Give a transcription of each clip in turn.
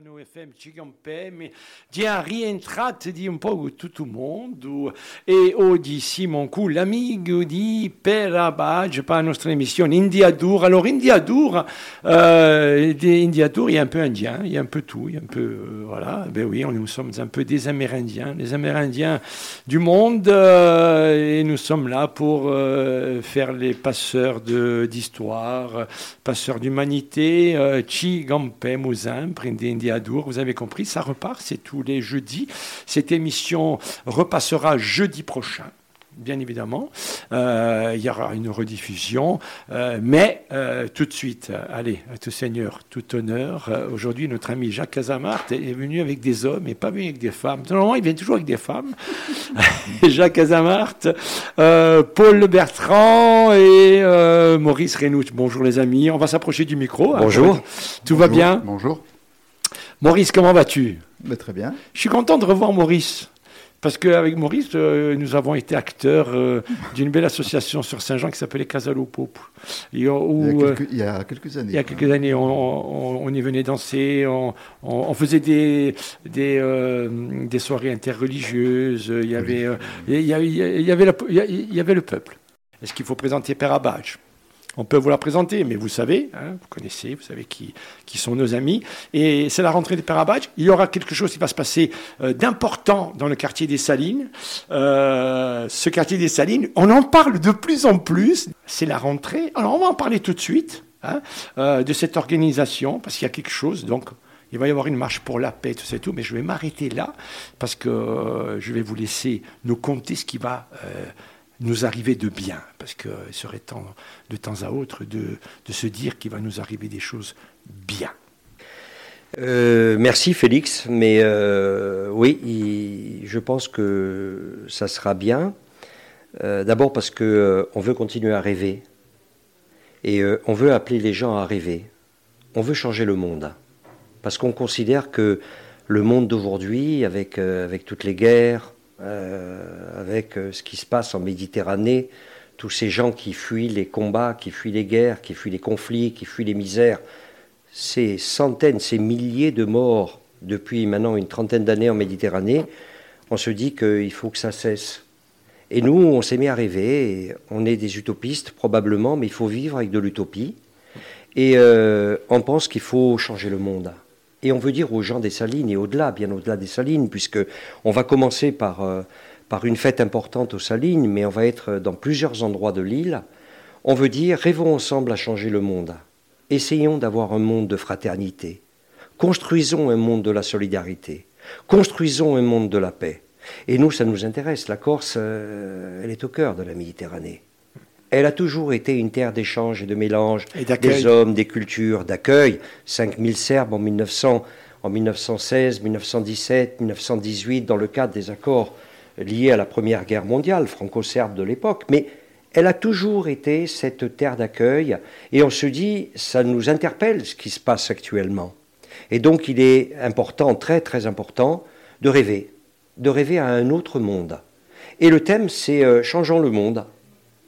Noi FM Cigampem, di a rientrato di un po' tutto il mondo e oggi Simon Cool, l'amico di Perabage per la nostra émission India Dour. Alors India Dour, euh, India Dour, il y a un peu indien, il y a un peu tout, il y a un peu, euh, voilà, ben oui, nous sommes un peu des Amérindiens, les Amérindiens du monde euh, et nous sommes là pour euh, faire les passeurs d'histoire, passeurs d'humanité, euh, Vous avez compris, ça repart, c'est tous les jeudis. Cette émission repassera jeudi prochain bien évidemment. Euh, il y aura une rediffusion, euh, mais euh, tout de suite, allez, à tout seigneur, tout honneur. Aujourd'hui, notre ami Jacques Casamart est venu avec des hommes et pas venu avec des femmes. Normalement, il vient toujours avec des femmes. Jacques Casamart, Paul Bertrand et Maurice Reynout. Bonjour les amis, on va s'approcher du micro. Bonjour. Tout va bien? Bonjour. Maurice, comment vas-tu? Bah, Très bien. Je suis content de revoir Maurice. Parce qu'avec Maurice, euh, nous avons été acteurs euh, d'une belle association sur Saint-Jean qui s'appelait Casalo Pope. il, y a quelques, il, y a quelques, années. Il y a quelques années, on, y venait danser, on, faisait des, des, euh, des, soirées interreligieuses, il y avait, le peuple. Est-ce qu'il faut présenter Père Abadj on peut vous la présenter, mais vous savez, hein, vous connaissez, vous savez qui, sont nos amis. Et c'est la rentrée des Pérabadj. Il y aura quelque chose qui va se passer euh, d'important dans le quartier des Salines. Euh, ce quartier des Salines, on en parle de plus en plus. C'est la rentrée. Alors on va en parler tout de suite hein, euh, de cette organisation, parce qu'il y a quelque chose. Donc il va y avoir une marche pour la paix, tout ça et tout, mais je vais m'arrêter là, parce que je vais vous laisser nous compter ce qui va nous arriver de bien, parce qu'il serait temps de temps à autre de, de se dire qu'il va nous arriver des choses bien. Euh, merci Félix, mais euh, oui, je pense que ça sera bien. Euh, d'abord parce que on veut continuer à rêver et on veut appeler les gens à rêver. On veut changer le monde parce qu'on considère que le monde d'aujourd'hui, avec avec toutes les guerres, euh, avec euh, ce qui se passe en Méditerranée, tous ces gens qui fuient les combats, qui fuient les guerres, qui fuient les conflits, qui fuient les misères, ces centaines, ces milliers de morts depuis maintenant une trentaine d'années en Méditerranée, on se dit qu'il faut que ça cesse. Et nous, on s'est mis à rêver, on est des utopistes probablement, mais il faut vivre avec de l'utopie. Et euh, on pense qu'il faut changer le monde. Et on veut dire aux gens des Salines et au-delà, bien au-delà des Salines, puisque on va commencer par, euh, par une fête importante aux Salines, mais on va être dans plusieurs endroits de l'île. On veut dire rêvons ensemble à changer le monde. Essayons d'avoir un monde de fraternité. Construisons un monde de la solidarité. Construisons un monde de la paix. Et nous, ça nous intéresse. La Corse, euh, elle est au cœur de la Méditerranée. Elle a toujours été une terre d'échange et de mélange des hommes, des cultures, d'accueil. 5000 Serbes en 1900, en 1916, 1917, 1918, dans le cadre des accords liés à la Première Guerre mondiale, franco-serbe de l'époque. Mais elle a toujours été cette terre d'accueil, et on se dit, ça nous interpelle ce qui se passe actuellement. Et donc il est important, très très important, de rêver, de rêver à un autre monde. Et le thème, c'est euh, Changeons le monde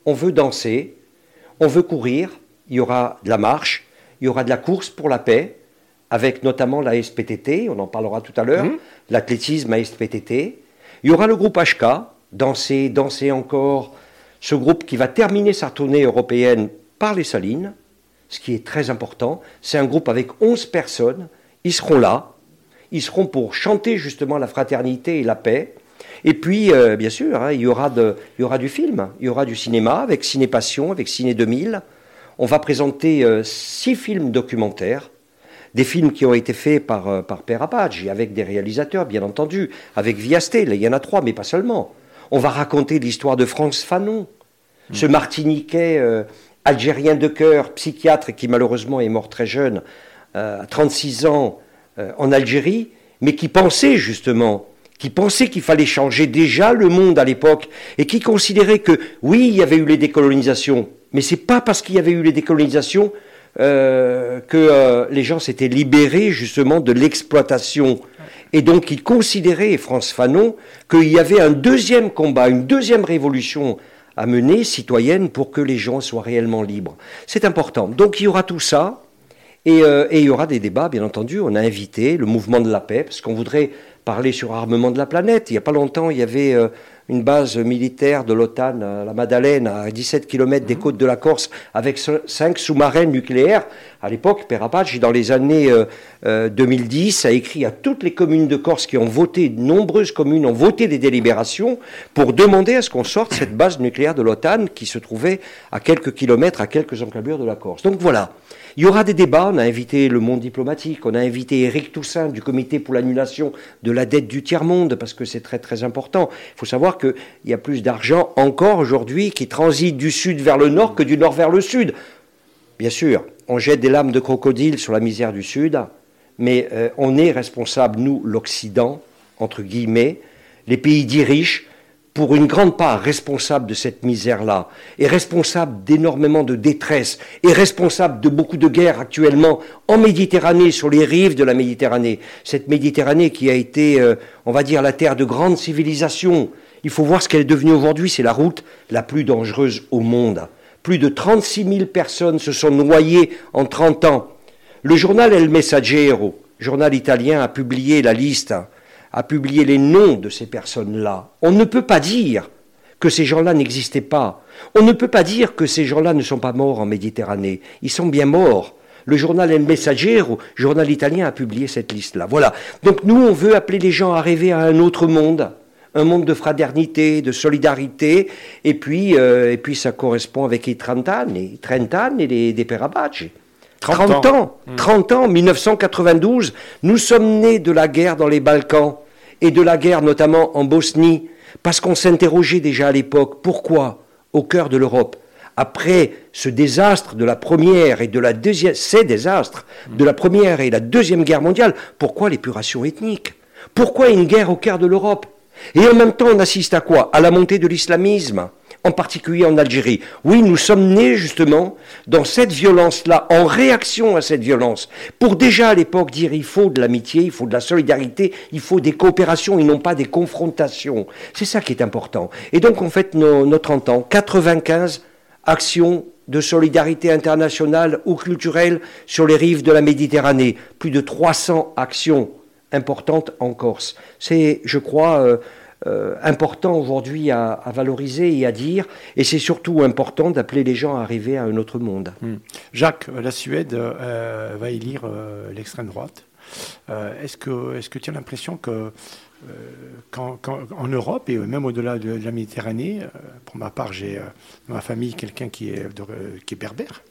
on veut danser, on veut courir, il y aura de la marche, il y aura de la course pour la paix, avec notamment la SPTT, on en parlera tout à l'heure, mmh. l'athlétisme à SPTT. Il y aura le groupe HK, Danser, Danser encore, ce groupe qui va terminer sa tournée européenne par les Salines, ce qui est très important. C'est un groupe avec 11 personnes, ils seront là, ils seront pour chanter justement la fraternité et la paix. Et puis, euh, bien sûr, hein, il, y aura de, il y aura du film, il y aura du cinéma avec Ciné Passion, avec Ciné 2000. On va présenter euh, six films documentaires, des films qui ont été faits par, euh, par Père Abadj, avec des réalisateurs, bien entendu, avec Viasté, il y en a trois, mais pas seulement. On va raconter l'histoire de France Fanon, hmm. ce Martiniquais algérien de cœur, psychiatre, qui malheureusement est mort très jeune, à 36 ans, en Algérie, mais qui pensait justement qui pensait qu'il fallait changer déjà le monde à l'époque et qui considérait que oui, il y avait eu les décolonisations, mais c'est pas parce qu'il y avait eu les décolonisations euh, que euh, les gens s'étaient libérés justement de l'exploitation. Et donc il considérait, France Fanon, qu'il y avait un deuxième combat, une deuxième révolution à mener, citoyenne, pour que les gens soient réellement libres. C'est important. Donc il y aura tout ça. Et, et, il y aura des débats, bien entendu. On a invité le mouvement de la paix, parce qu'on voudrait parler sur armement de la planète. Il n'y a pas longtemps, il y avait une base militaire de l'OTAN à la Madeleine, à 17 km des mhm. côtes de la Corse, avec cinq sous-marins nucléaires. À l'époque, Père dans les années 2010, euh, euh, a écrit à toutes les communes de Corse qui ont voté, de nombreuses communes ont voté des délibérations pour demander à ce qu'on sorte cette base nucléaire de l'OTAN qui se trouvait à quelques kilomètres, à quelques encablures de la Corse. Donc voilà. Il y aura des débats. On a invité le monde diplomatique. On a invité Éric Toussaint du comité pour l'annulation de la dette du tiers-monde parce que c'est très très important. Il faut savoir qu'il y a plus d'argent encore aujourd'hui qui transite du sud vers le nord que du nord vers le sud. Bien sûr, on jette des lames de crocodile sur la misère du sud, mais euh, on est responsable, nous, l'Occident, entre guillemets, les pays dits riches, pour une grande part responsable de cette misère-là, et responsable d'énormément de détresse, et responsable de beaucoup de guerres actuellement en Méditerranée, sur les rives de la Méditerranée. Cette Méditerranée qui a été, euh, on va dire, la terre de grandes civilisations. Il faut voir ce qu'elle est devenue aujourd'hui, c'est la route la plus dangereuse au monde. Plus de 36 000 personnes se sont noyées en 30 ans. Le journal El Messaggero, journal italien, a publié la liste a publié les noms de ces personnes-là. On ne peut pas dire que ces gens-là n'existaient pas. On ne peut pas dire que ces gens-là ne sont pas morts en Méditerranée. Ils sont bien morts. Le journal El Messaggero, journal italien, a publié cette liste-là. Voilà. Donc nous, on veut appeler les gens à rêver à un autre monde, un monde de fraternité, de solidarité, et puis, euh, et puis ça correspond avec les 30 ans, les 30 ans et les, des 30, ans. 30 ans, 1992, nous sommes nés de la guerre dans les Balkans et de la guerre notamment en Bosnie, parce qu'on s'interrogeait déjà à l'époque, pourquoi, au cœur de l'Europe, après ce désastre de la première et de la deuxième, ces désastres de la première et la deuxième guerre mondiale, pourquoi l'épuration ethnique? Pourquoi une guerre au cœur de l'Europe? Et en même temps, on assiste à quoi? À la montée de l'islamisme, en particulier en Algérie. Oui, nous sommes nés justement dans cette violence-là, en réaction à cette violence, pour déjà à l'époque dire il faut de l'amitié, il faut de la solidarité, il faut des coopérations et non pas des confrontations. C'est ça qui est important. Et donc on fait nos, nos 30 ans, 95 actions de solidarité internationale ou culturelle sur les rives de la Méditerranée, plus de 300 actions importantes en Corse. C'est, je crois, euh, euh, important aujourd'hui à, valoriser et à dire. Et c'est surtout important d'appeler les gens à arriver à un autre monde. Hmm. Jacques, la Suède euh, va élire euh, l'extrême droite. est-ce, que, est-ce que tu as l'impression que en Europe et même au-delà de, la Méditerranée, pour ma part, j'ai dans ma famille quelqu'un qui est, berbère.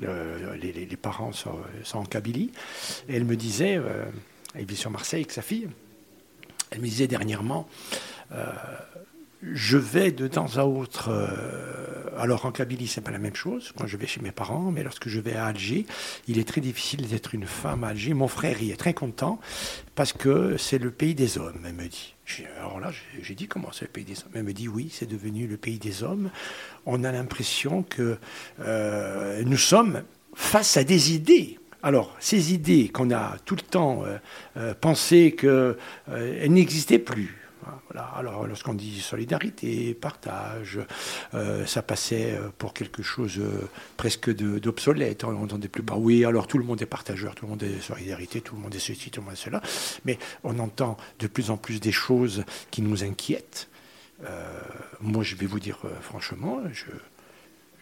les, parents sont, en Kabylie. Et elle me disait, elle vit sur Marseille avec sa fille, elle me disait dernièrement, euh, je vais de temps à autre. Euh, alors en Kabylie, c'est pas la même chose. Quand je vais chez mes parents, mais lorsque je vais à Alger, il est très difficile d'être une femme à Alger. Mon frère y est très content parce que c'est le pays des hommes, elle me dit. Alors là, j'ai dit comment c'est le pays des hommes? Elle me dit oui, c'est devenu le pays des hommes. On a l'impression que euh, nous sommes face à des idées. Alors, ces idées qu'on a tout le temps pensé qu'elles n'existaient plus, alors, lorsqu'on dit solidarité, partage, euh, ça passait euh, pour quelque chose euh, presque d'obsolète. On n'entendait plus pas. Oui, alors tout le monde est partageur, tout le monde est solidarité, tout le monde est ceci, tout le monde est cela. Mais on entend de plus en plus des choses qui nous inquiètent. moi, je vais vous dire franchement, je,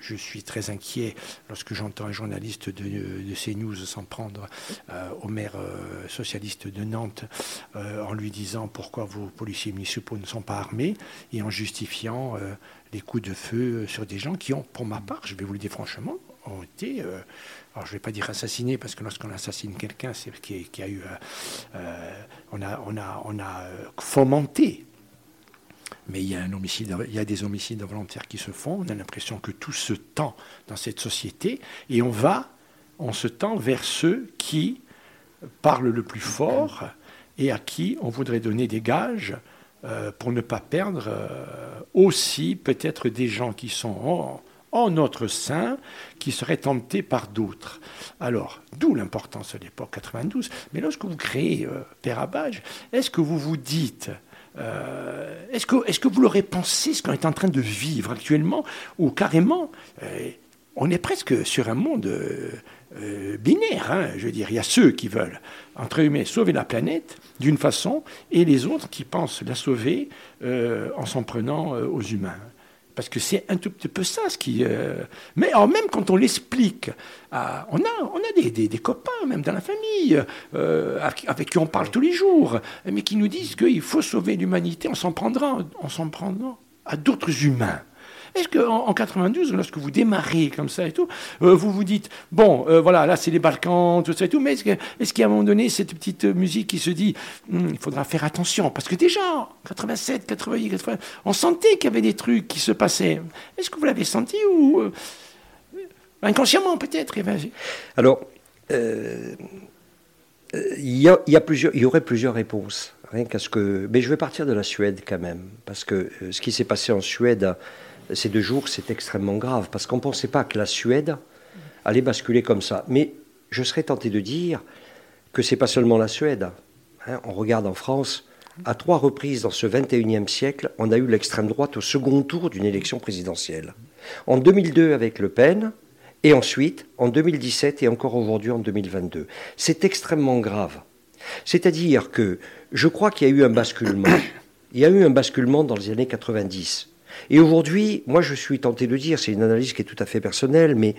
je suis très inquiet lorsque j'entends un journaliste de, CNews s'en prendre euh, au maire euh, socialiste de Nantes euh, en lui disant pourquoi vos policiers municipaux ne sont pas armés et en justifiant les coups de feu sur des gens qui ont, pour ma part, je vais vous le dire franchement, ont été, alors je ne vais pas dire assassinés, parce que lorsqu'on assassine quelqu'un, c'est qui, qui, a eu, on, a, on, a, on a fomenté mais il y, a des homicides volontaires qui se font. On a l'impression que tout se tend dans cette société et on va, on se tend vers ceux qui parlent le plus fort et à qui on voudrait donner des gages euh, pour ne pas perdre euh, aussi peut-être des gens qui sont en, notre sein, qui seraient tentés par d'autres. Alors, d'où l'importance de l'époque 92. Mais lorsque vous créez euh, Père est-ce que vous vous dites euh, est-ce que, vous l'aurez pensé, ce qu'on est en train de vivre actuellement, ou carrément, euh, on est presque sur un monde euh, binaire. Hein. Je veux dire, il y a ceux qui veulent, entre guillemets, sauver la planète d'une façon, et les autres qui pensent la sauver en s'en prenant aux humains. Parce que c'est un tout petit peu ça ce qui. Mais alors, même quand on l'explique, on a, des, copains, même dans la famille, avec, qui on parle tous les jours, mais qui nous disent qu'il faut sauver l'humanité en s'en prendant, en s'en prenant à d'autres humains. Est-ce qu'en en 92, lorsque vous démarrez comme ça et tout, euh, vous vous dites, bon, euh, voilà, là c'est les Balkans, tout ça et tout, mais est-ce qu'à un moment donné, cette petite musique qui se dit, hmm, il faudra faire attention, parce que déjà, en 87, 88, 80, on sentait qu'il y avait des trucs qui se passaient. Est-ce que vous l'avez senti ou euh, inconsciemment peut-être Alors, il y aurait plusieurs réponses. Rien qu'à ce que, mais je vais partir de la Suède quand même, parce que ce qui s'est passé en Suède ces deux jours, c'est extrêmement grave, parce qu'on ne pensait pas que la Suède allait basculer comme ça. Mais je serais tenté de dire que ce n'est pas seulement la Suède. Hein. on regarde en France, à trois reprises dans ce 21e siècle, on a eu l'extrême droite au second tour d'une élection présidentielle. En 2002 avec Le Pen, et ensuite en 2017 et encore aujourd'hui en 2022. C'est extrêmement grave. C'est-à-dire que je crois qu'il y a eu un basculement. Il y a eu un basculement dans les années 90. Et aujourd'hui, moi je suis tenté de dire, c'est une analyse qui est tout à fait personnelle, mais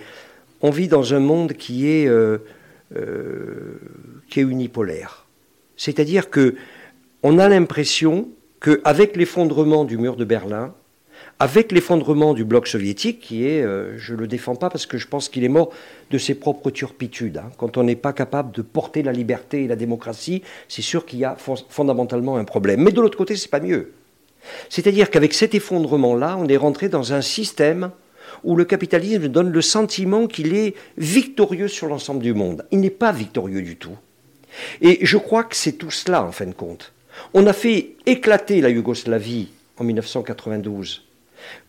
on vit dans un monde qui est, euh, euh, qui est unipolaire. C'est-à-dire que on a l'impression qu'avec l'effondrement du mur de Berlin, avec l'effondrement du bloc soviétique, qui est, euh, je ne le défends pas parce que je pense qu'il est mort de ses propres turpitudes. Hein. Quand on n'est pas capable de porter la liberté et la démocratie, c'est sûr qu'il y a fondamentalement un problème. Mais de l'autre côté, c'est pas mieux. C'est-à-dire qu'avec cet effondrement-là, on est rentré dans un système où le capitalisme donne le sentiment qu'il est victorieux sur l'ensemble du monde. Il n'est pas victorieux du tout. Et je crois que c'est tout cela, en fin de compte. On a fait éclater la Yougoslavie en 1992.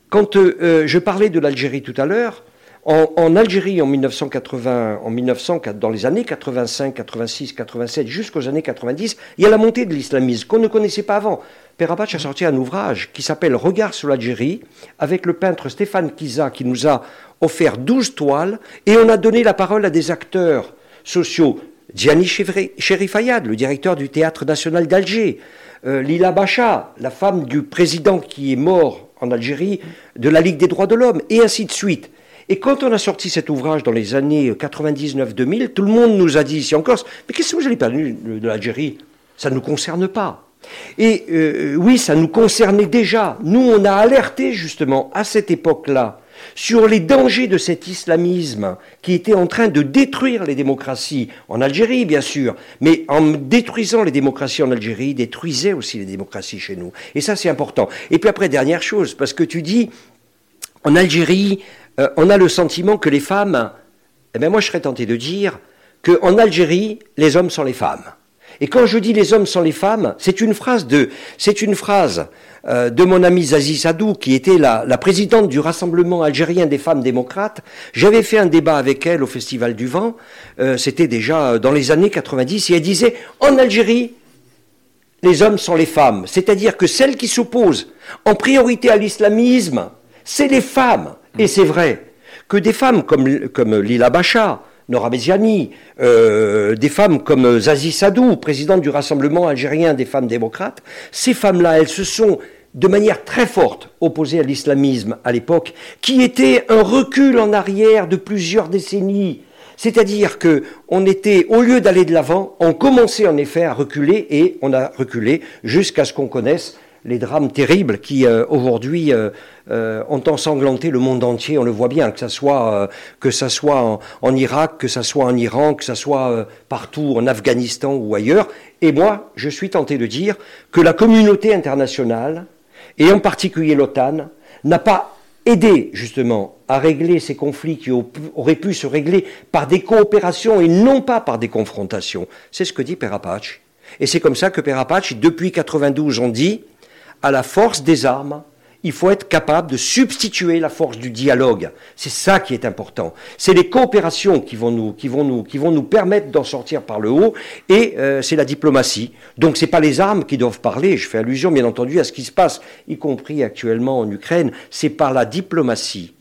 Quand euh, euh, je parlais de l'Algérie tout à l'heure, en, Algérie, en 1980, en 1900, dans les années 85, 86, 87, jusqu'aux années 90, il y a la montée de l'islamisme qu'on ne connaissait pas avant. Perabach a sorti un ouvrage qui s'appelle Regard sur l'Algérie, avec le peintre Stéphane Kiza qui nous a offert 12 toiles, et on a donné la parole à des acteurs sociaux. Diani Cherifayad, le directeur du Théâtre national d'Alger, euh, Lila Bacha, la femme du président qui est mort en Algérie, de la Ligue des droits de l'homme, et ainsi de suite. Et quand on a sorti cet ouvrage dans les années 99-2000, tout le monde nous a dit ici en Corse, mais qu'est-ce que vous allez parler de l'Algérie? Ça ne nous concerne pas. Et euh, oui, ça nous concernait déjà. Nous, on a alerté justement à cette époque-là sur les dangers de cet islamisme qui était en train de détruire les démocraties en Algérie, bien sûr, mais en détruisant les démocraties en Algérie, détruisait aussi les démocraties chez nous. Et ça, c'est important. Et puis après, dernière chose, parce que tu dis, en Algérie, euh, on a le sentiment que les femmes, eh bien moi je serais tenté de dire qu'en Algérie, les hommes sont les femmes. Et quand je dis les hommes sont les femmes, c'est une phrase de, c'est une phrase euh, de mon amie Zazie Sadou, qui était la, présidente du Rassemblement algérien des femmes démocrates. J'avais fait un débat avec elle au Festival du Vent. Euh, c'était déjà dans les années 90, et elle disait en Algérie, les hommes sont les femmes. C'est-à-dire que celles qui s'opposent en priorité à l'islamisme, c'est les femmes. Et c'est vrai que des femmes comme, Lila Bacha, Nora Beziani, euh, des femmes comme Zazie Sadou, présidente du Rassemblement algérien des femmes démocrates, ces femmes-là, elles se sont de manière très forte opposées à l'islamisme à l'époque, qui était un recul en arrière de plusieurs décennies. C'est-à-dire que on était, au lieu d'aller de l'avant, on commençait en effet à reculer et on a reculé jusqu'à ce qu'on connaisse les drames terribles qui euh, aujourd'hui euh, euh, ont ensanglanté le monde entier. On le voit bien, que ça soit que ça soit en, Irak, que ça soit en Iran, que ça soit partout en Afghanistan ou ailleurs. Et moi, je suis tenté de dire que la communauté internationale et en particulier l'OTAN n'a pas aidé justement à régler ces conflits qui auraient pu se régler par des coopérations et non pas par des confrontations. C'est ce que dit Perapace. Et c'est comme ça que Perapace, depuis 92, on dit à la force des armes, il faut être capable de substituer la force du dialogue. C'est ça qui est important. C'est les coopérations qui vont nous, permettre d'en sortir par le haut, et euh, c'est la diplomatie. Donc c'est pas les armes qui doivent parler. Je fais allusion, bien entendu, à ce qui se passe, y compris actuellement en Ukraine. C'est par la diplomatie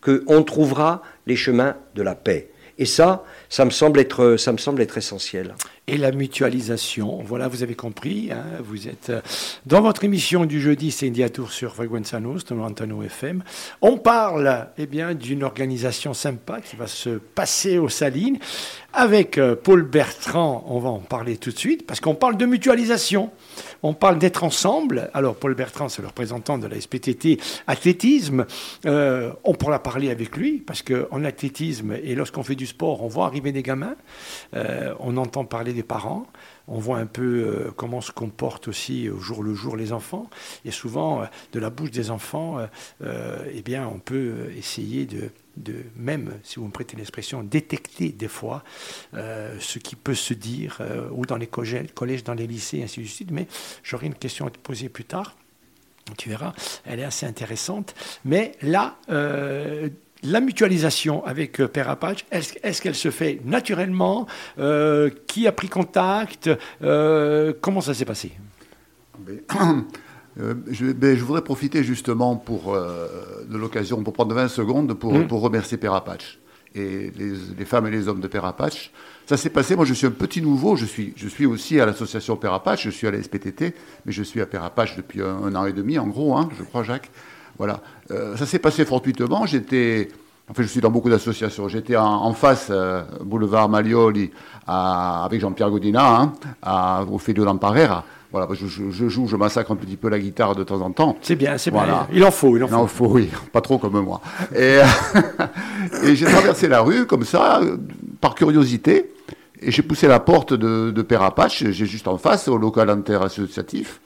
qu'on trouvera les chemins de la paix. Et ça, ça me semble être, ça me semble être essentiel. Et la mutualisation, voilà, vous avez compris, hein, vous êtes euh, dans votre émission du jeudi, c'est India Tour sur Frequenza Nostra, Antano FM. On parle eh bien, d'une organisation sympa qui va se passer aux Salines. Avec euh, Paul Bertrand, on va en parler tout de suite, parce qu'on parle de mutualisation. On parle d'être ensemble. Alors, Paul Bertrand, c'est le représentant de la SPTT athlétisme. Euh, on pourra parler avec lui, parce qu'en athlétisme, et lorsqu'on fait du sport, on voit arriver des gamins. On entend parler des parents. On voit un peu euh, comment se comportent aussi au jour le jour les enfants. Et souvent, de la bouche des enfants, eh bien, on peut essayer de même, si vous me prêtez l'expression, détecter des fois euh, ce qui peut se dire, euh, ou dans les collèges, dans les lycées, ainsi de suite. Mais j'aurai une question à te poser plus tard. Tu verras, elle est assez intéressante. Mais là, euh, la mutualisation avec Père Apache, est-ce qu'elle se fait naturellement Qui a pris contact Comment ça s'est passé? Euh, ben, je, voudrais profiter justement pour, euh, de l'occasion pour prendre 20 secondes pour, mm. pour remercier Père Apache et les, femmes et les hommes de Père Apache. Ça s'est passé, moi je suis un petit nouveau, je suis, je suis aussi à l'association Père Apache, je suis à la SPTT, mais je suis à Père Apache depuis un, an et demi en gros, hein, je crois Jacques. Voilà. Euh, ça s'est passé fortuitement, j'étais... Enfin, je suis dans beaucoup d'associations. J'étais en, face, boulevard Malioli, avec Jean-Pierre Godina, hein, à, au Fédio Lamparera. Voilà, je, joue, je massacre un petit peu la guitare de temps en temps. C'est bien, c'est bien. Il en faut, il en faut. Il en faut, oui. Pas trop comme moi. Et, et j'ai traversé la rue comme ça, par curiosité. Et j'ai poussé la porte de, Père Apache, j'ai juste en face, au local interassociatif.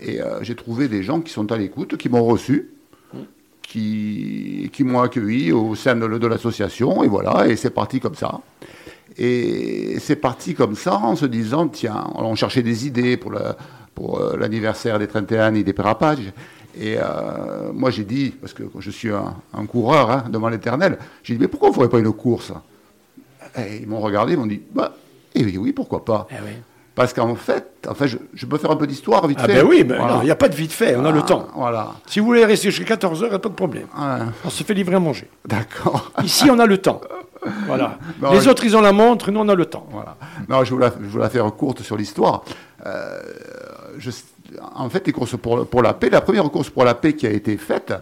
Et euh, j'ai trouvé des gens qui sont à l'écoute, qui m'ont reçu, qui, m'ont accueilli au sein de, l'association. Et voilà, et c'est parti comme ça. Et c'est parti comme ça en se disant, tiens, on cherchait des idées pour, pour euh, l'anniversaire des 31 et des pérapages. Et euh, moi j'ai dit, parce que je suis un, coureur hein, devant l'éternel, j'ai dit, mais pourquoi on ne ferait pas une course? Et ils m'ont regardé, ils m'ont dit, bah, eh oui, oui, pourquoi pas? Eh Parce qu'en fait, enfin, je, peux faire un peu d'histoire vite ah fait. Ben oui, mais il n'y a pas de vite fait, on a le ah, temps. Voilà. Si vous voulez rester jusqu'à 14h, il n'y a pas de problème. On se fait livrer à manger. D'accord. Ici, on a le temps. Voilà. Les autres, ils ont la montre, nous, on a le temps. Voilà. Non, je voulais, je la faire courte sur l'histoire. Euh, en fait, les courses pour, pour, la paix, la première course pour la paix qui a été faite,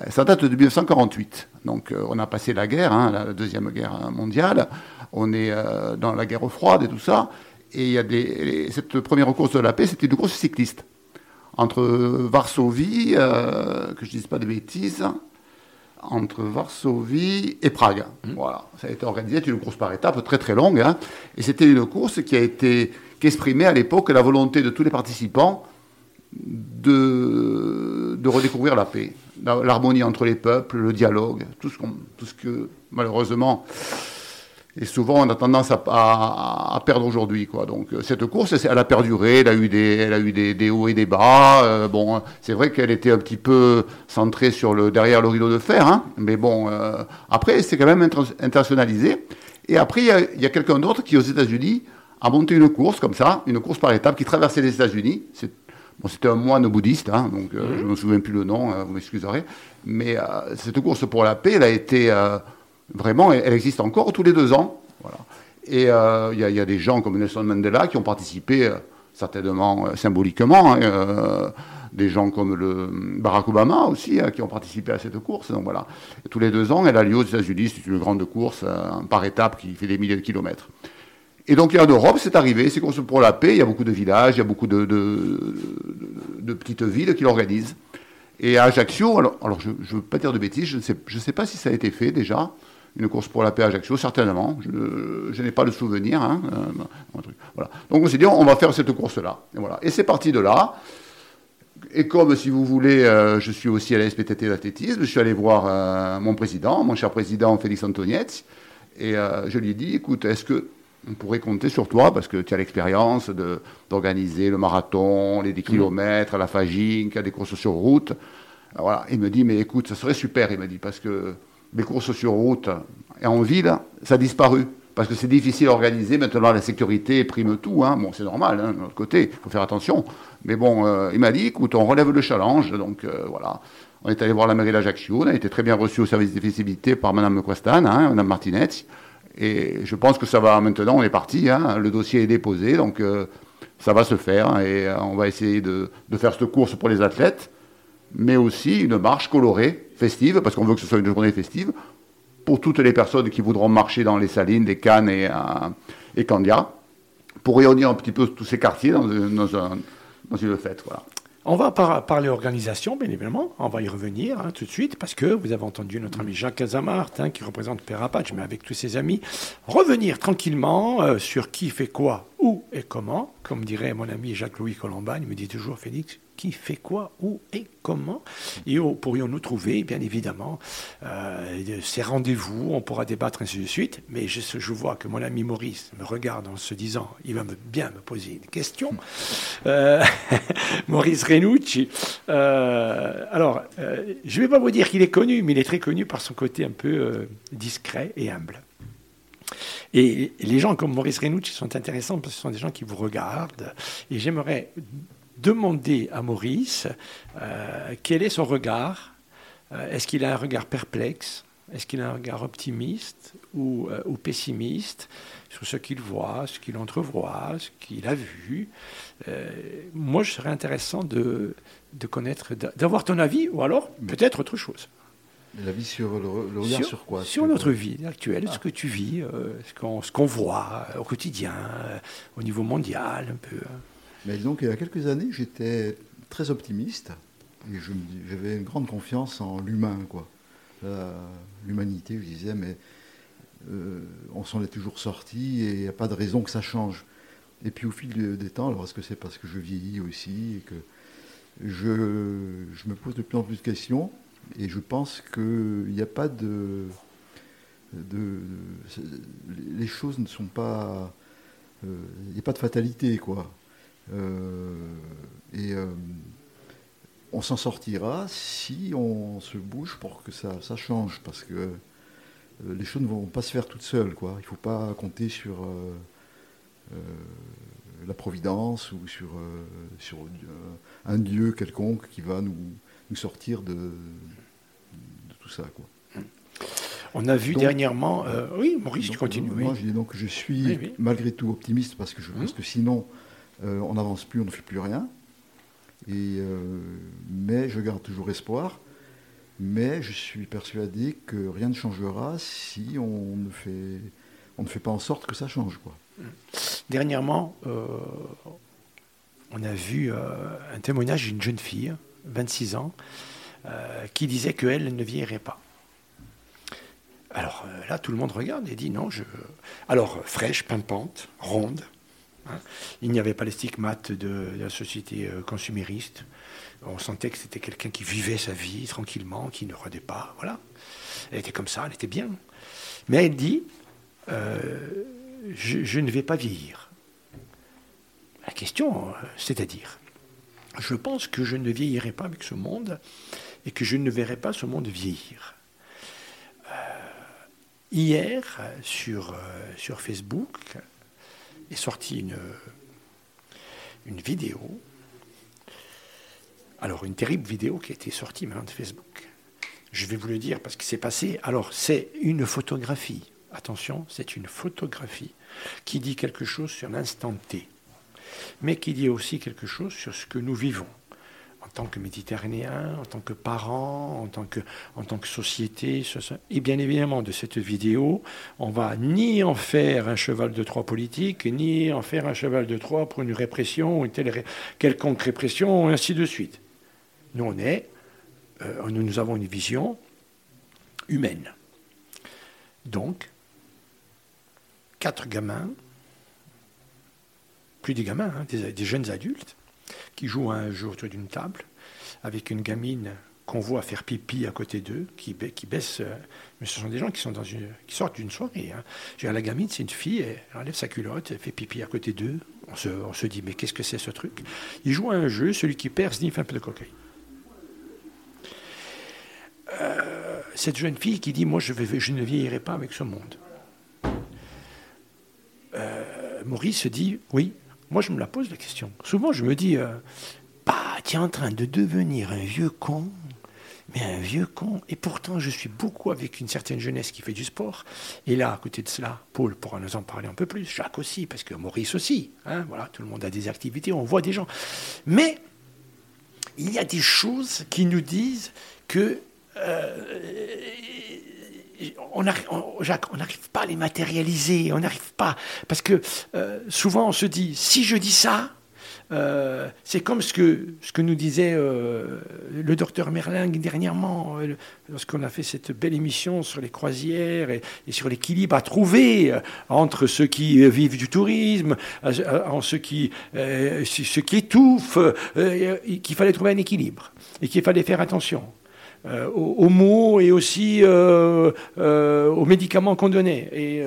euh, ça date de 1948. Donc, euh, on a passé la guerre, hein, la deuxième guerre mondiale. On est dans la guerre froide et tout ça. Et il y a des, cette première course de la paix, c'était une course cycliste entre Varsovie, que je ne dise pas de bêtises, entre Varsovie et Prague. Mmh. Voilà, ça a été organisé, c'était une course par étapes très très longue, hein. et c'était une course qui a été qui exprimait à l'époque la volonté de tous les participants de, de redécouvrir la paix, l'harmonie entre les peuples, le dialogue, tout ce, tout ce que malheureusement et souvent, on a tendance à, perdre aujourd'hui. Quoi. Donc, euh, cette course, elle a perduré, elle a eu des, elle a eu des, hauts et des bas. Euh, bon, c'est vrai qu'elle était un petit peu centrée sur le, derrière le rideau de fer. Hein, mais bon, euh, après, c'est quand même internationalisé. Et après, il y a, quelqu'un d'autre qui, aux États-Unis, a monté une course comme ça, une course par étapes qui traversait les États-Unis. Bon, c'était un moine bouddhiste, hein, donc je ne me souviens plus le nom, vous m'excuserez. Mais cette course pour la paix, elle a été Vraiment, elle, existe encore tous les deux ans. Voilà. Et euh, il y, a des gens comme Nelson Mandela qui ont participé, euh, certainement euh, symboliquement, hein, des gens comme le Barack Obama aussi, hein, qui ont participé à cette course. Donc voilà. tous les deux ans, elle a lieu aux États-Unis. C'est une grande course par étape qui fait des milliers de kilomètres. Et donc, en Europe, c'est arrivé, c'est course pour la paix. Il y a beaucoup de villages, il y a beaucoup de, petites villes qui l'organisent. Et à Ajaccio, alors, je ne veux pas dire de bêtises, je ne sais pas si ça a été fait déjà une course pour la paix à Ajaccio, certainement. Je, n'ai pas le souvenir. Hein, euh, voilà. Donc on s'est dit, on va faire cette course-là. Et, voilà. et c'est parti de là. Et comme, si vous voulez, euh, je suis aussi à la SPTT d'athlétisme, je suis allé voir euh, mon président, mon cher président Félix Antonietz, et je lui ai dit, écoute, est-ce que on pourrait compter sur toi, parce que tu as l'expérience d'organiser le marathon, les 10 km, la Fagink, des courses sur route. voilà. Il me dit, mais écoute, ça serait super, il m'a dit, parce que les courses sur route et en ville, ça a disparu. Parce que c'est difficile à organiser. Maintenant, la sécurité prime tout. Hein. Bon, c'est normal, hein, de notre côté, il faut faire attention. Mais bon, euh, il m'a dit, écoute, on relève le challenge. Donc euh, voilà, On est allé voir la mairie d'Ajaccio, on a été très bien reçu au service des festivités par Mme Costan, hein, Mme Martinez. Et je pense que ça va maintenant, on est parti, le dossier est déposé, donc euh, ça va se faire. Et on va essayer de, faire cette course pour les athlètes, mais aussi une marche colorée, festive, parce qu'on veut que ce soit une journée festive, pour toutes les personnes qui voudront marcher dans les Salines, les Cannes et, euh, et Candia, pour réunir un petit peu tous ces quartiers dans, dans, dans une fête. Voilà. On va parler organisation, bien évidemment. On va y revenir hein, tout de suite parce que vous avez entendu notre ami Jacques Casamart, hein, qui représente Père Apache, mais avec tous ses amis, revenir tranquillement euh, sur qui fait quoi, où et comment. Comme dirait mon ami Jacques-Louis Colombagne, il me dit toujours Félix, qui fait quoi, où et comment. Et où pourrions-nous trouver, bien évidemment, euh, ces rendez-vous, on pourra débattre ainsi de suite. Mais je, vois que mon ami Maurice me regarde en se disant, il va me, bien me poser une question. Euh, Maurice Renucci. Euh, alors, je ne vais pas vous dire qu'il est connu, mais il est très connu par son côté un peu discret et humble. Et les gens comme Maurice Renucci sont intéressants parce que ce sont des gens qui vous regardent. Et j'aimerais demander à Maurice euh, quel est son regard? Euh, est-ce qu'il a un regard perplexe? Est-ce qu'il a un regard optimiste ou, euh, ou pessimiste sur ce qu'il voit, ce qu'il entrevoit, ce qu'il a vu? Moi, je serais intéressant de, de connaître, d'avoir ton avis ou alors peut-être autre chose. L'avis sur le, regard sur, quoi Sur notre vie actuelle, ce ah. que tu vis, ce qu'on voit au quotidien, au niveau mondial, un peu. Mais donc, il y a quelques années, j'étais très optimiste et j'avais une grande confiance en l'humain, quoi. L'humanité, je disais, mais euh, on s'en est toujours sorti et il n'y a pas de raison que ça change. Et puis au fil des temps, alors est-ce que c'est parce que je vieillis aussi et que je, je, me pose de plus en plus de questions et je pense qu'il n'y a pas de, de, Les choses ne sont pas. Euh, il n'y a pas de fatalité, quoi. Euh, et euh, on s'en sortira si on se bouge pour que ça, ça change, parce que euh, les choses ne vont pas se faire toutes seules. Quoi. Il ne faut pas compter sur la providence ou sur, sur un Dieu quelconque qui va nous, nous sortir de, de, tout ça. Quoi. On a vu dernièrement. oui, Maurice, tu continues. Moi, je dis donc je suis malgré tout optimiste parce que je pense hum. que sinon, euh, on n'avance plus, on ne fait plus rien. Euh, mais je garde toujours espoir. Mais je suis persuadé que rien ne changera si on ne fait, pas en sorte que ça change. Dernièrement, euh, on a vu un témoignage d'une jeune fille, 26 ans, qui disait qu'elle ne vieillirait pas. Alors là, tout le monde regarde et dit non, je. Alors, fraîche, pimpante, ronde. Il n'y avait pas les stigmates de, la société euh, consumériste. On sentait que c'était quelqu'un qui vivait sa vie tranquillement, qui ne rodait pas. Voilà. Elle était comme ça, elle était bien. Mais elle dit euh, je, ne vais pas vieillir. La question, euh, c'est-à-dire Je pense que je ne vieillirai pas avec ce monde et que je ne verrai pas ce monde vieillir. hier, sur, sur Facebook, est sorti une, vidéo. Alors, une terrible vidéo qui a été sortie maintenant de Facebook. Je vais vous le dire parce que c'est passé. Alors, c'est une photographie. Attention, c'est une photographie qui dit quelque chose sur l'instant T, mais qui dit aussi quelque chose sur ce que nous vivons tant que Méditerranéen, en tant que parent, en tant que, en tant que société. Et bien évidemment, de cette vidéo, on va ni en faire un cheval de Troie politique, ni en faire un cheval de Troie pour une répression, une telle quelconque répression, et ainsi de suite. Nous, on est, euh, nous, avons une vision humaine. Donc, quatre gamins, plus des gamins, hein, des jeunes adultes, qui jouent un jeu autour d'une table avec une gamine qu'on voit faire pipi à côté d'eux, qui, baisse. Euh, mais ce sont des gens qui, sont dans une, qui sortent d'une soirée. Hein. la gamine, c'est une fille, elle enlève sa culotte, elle fait pipi à côté d'eux. On se, dit, mais qu'est-ce que c'est ce truc? Ils jouent à un jeu, celui qui perd sniffe un peu de cocaïne. Euh, cette jeune fille qui dit, moi, je ne vieillirai pas avec ce monde. Euh, Maurice se dit, oui, moi, je me la pose la question. Souvent, je me dis, euh, bah, tu es en train de devenir un vieux con. mais un vieux con. Et pourtant, je suis beaucoup avec une certaine jeunesse qui fait du sport. Et là, à côté de cela, Paul pourra nous en parler un peu plus, Jacques aussi, parce que Maurice aussi. Hein, voilà, tout le monde a des activités, on voit des gens. Mais il y a des choses qui nous disent que euh, on n'arrive pas à les matérialiser, on n'arrive pas. Parce que euh, souvent on se dit, si je dis ça, euh, c'est comme ce que, ce que nous disait le docteur Merlin dernièrement, lorsqu'on a fait cette belle émission sur les croisières et, sur l'équilibre à trouver entre ceux qui vivent du tourisme, en ceux qui, ceux qui étouffent, qu'il fallait trouver un équilibre et qu'il fallait faire attention. Euh, aux, mots et aussi euh, euh, aux médicaments qu'on donnait. Et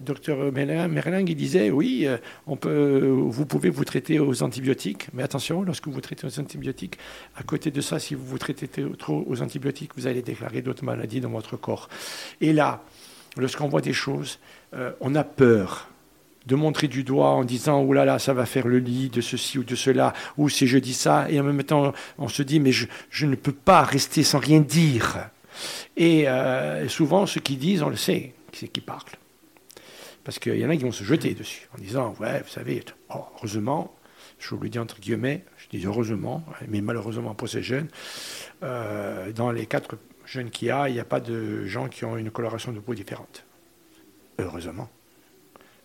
docteur Merlin, il disait, oui, on peut, vous pouvez vous traiter aux antibiotiques, mais attention, lorsque vous traitez aux antibiotiques, à côté de ça, si vous vous traitez trop aux antibiotiques, vous allez déclarer d'autres maladies dans votre corps. Et là, lorsqu'on voit des choses, on a peur de montrer du doigt en disant oh là là ça va faire le lit de ceci ou de cela ou si je dis ça. Et en même temps on se dit mais je, ne peux pas rester sans rien dire. Et euh, souvent ceux qui disent on le sait c'est qui parle parce qu'il y en a qui vont se jeter dessus en disant ouais vous savez heureusement je vous le dis entre guillemets je dis heureusement mais malheureusement pour ces jeunes euh, dans les quatre jeunes qu'il y a il n'y a pas de gens qui ont une coloration de peau différente. Heureusement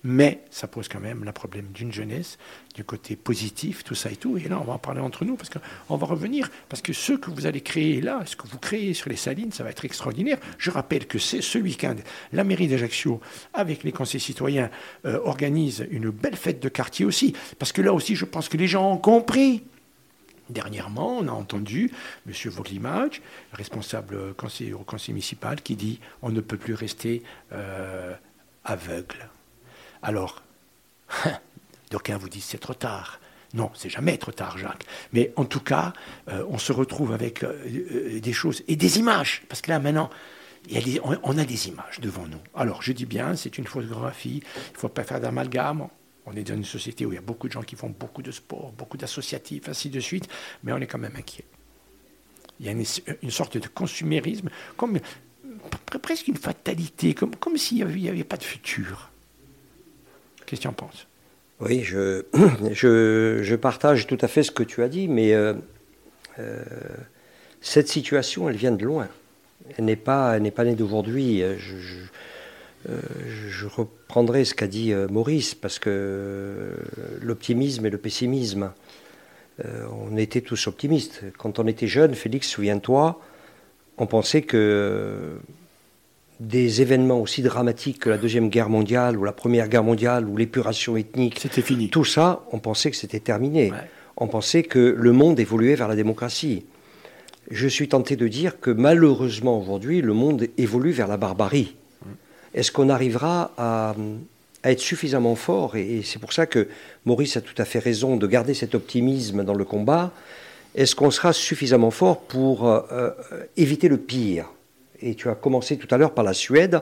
mais ça pose quand même le problème d'une jeunesse, du côté positif, tout ça et tout. Et là, on va en parler entre nous, parce qu'on va revenir, parce que ce que vous allez créer là, ce que vous créez sur les salines, ça va être extraordinaire. Je rappelle que c'est ce week-end, la mairie d'Ajaccio, avec les conseils citoyens, euh, organise une belle fête de quartier aussi, parce que là aussi, je pense que les gens ont compris. Dernièrement, on a entendu M. Voglimage, responsable conseiller, au conseil municipal, qui dit on ne peut plus rester euh, aveugle. Alors, d'aucuns vous disent c'est trop tard. Non, c'est jamais trop tard, Jacques. Mais en tout cas, euh, on se retrouve avec euh, euh, des choses et des images. Parce que là, maintenant, on, a des images devant nous. Alors, je dis bien, c'est une photographie. Il ne faut pas faire d'amalgame. On est dans une société où il y a beaucoup de gens qui font beaucoup de sport, beaucoup d'associatifs, ainsi de suite. Mais on est quand même inquiet. Il y a une, sorte de consumérisme, presque une fatalité, comme, comme s'il n'y avait pas de futur. Qu'est-ce que tu en penses? Oui, je, je, partage tout à fait ce que tu as dit, mais euh, euh, cette situation, elle vient de loin. Elle n'est pas, pas née d'aujourd'hui. Je, je, reprendrai ce qu'a dit euh, Maurice, parce que l'optimisme et le pessimisme, on était tous optimistes. Quand on était jeune, Félix, souviens-toi, on pensait que des événements aussi dramatiques que la Deuxième Guerre mondiale ou la Première Guerre mondiale ou l'épuration ethnique. C'était fini. Tout ça, on pensait que c'était terminé. On pensait que le monde évoluait vers la démocratie. Je suis tenté de dire que malheureusement aujourd'hui, le monde évolue vers la barbarie. Est-ce qu'on arrivera à, être suffisamment fort Et, c'est pour ça que Maurice a tout à fait raison de garder cet optimisme dans le combat. Est-ce qu'on sera suffisamment fort pour euh, euh, éviter le pire? Et tu as commencé tout à l'heure par la Suède.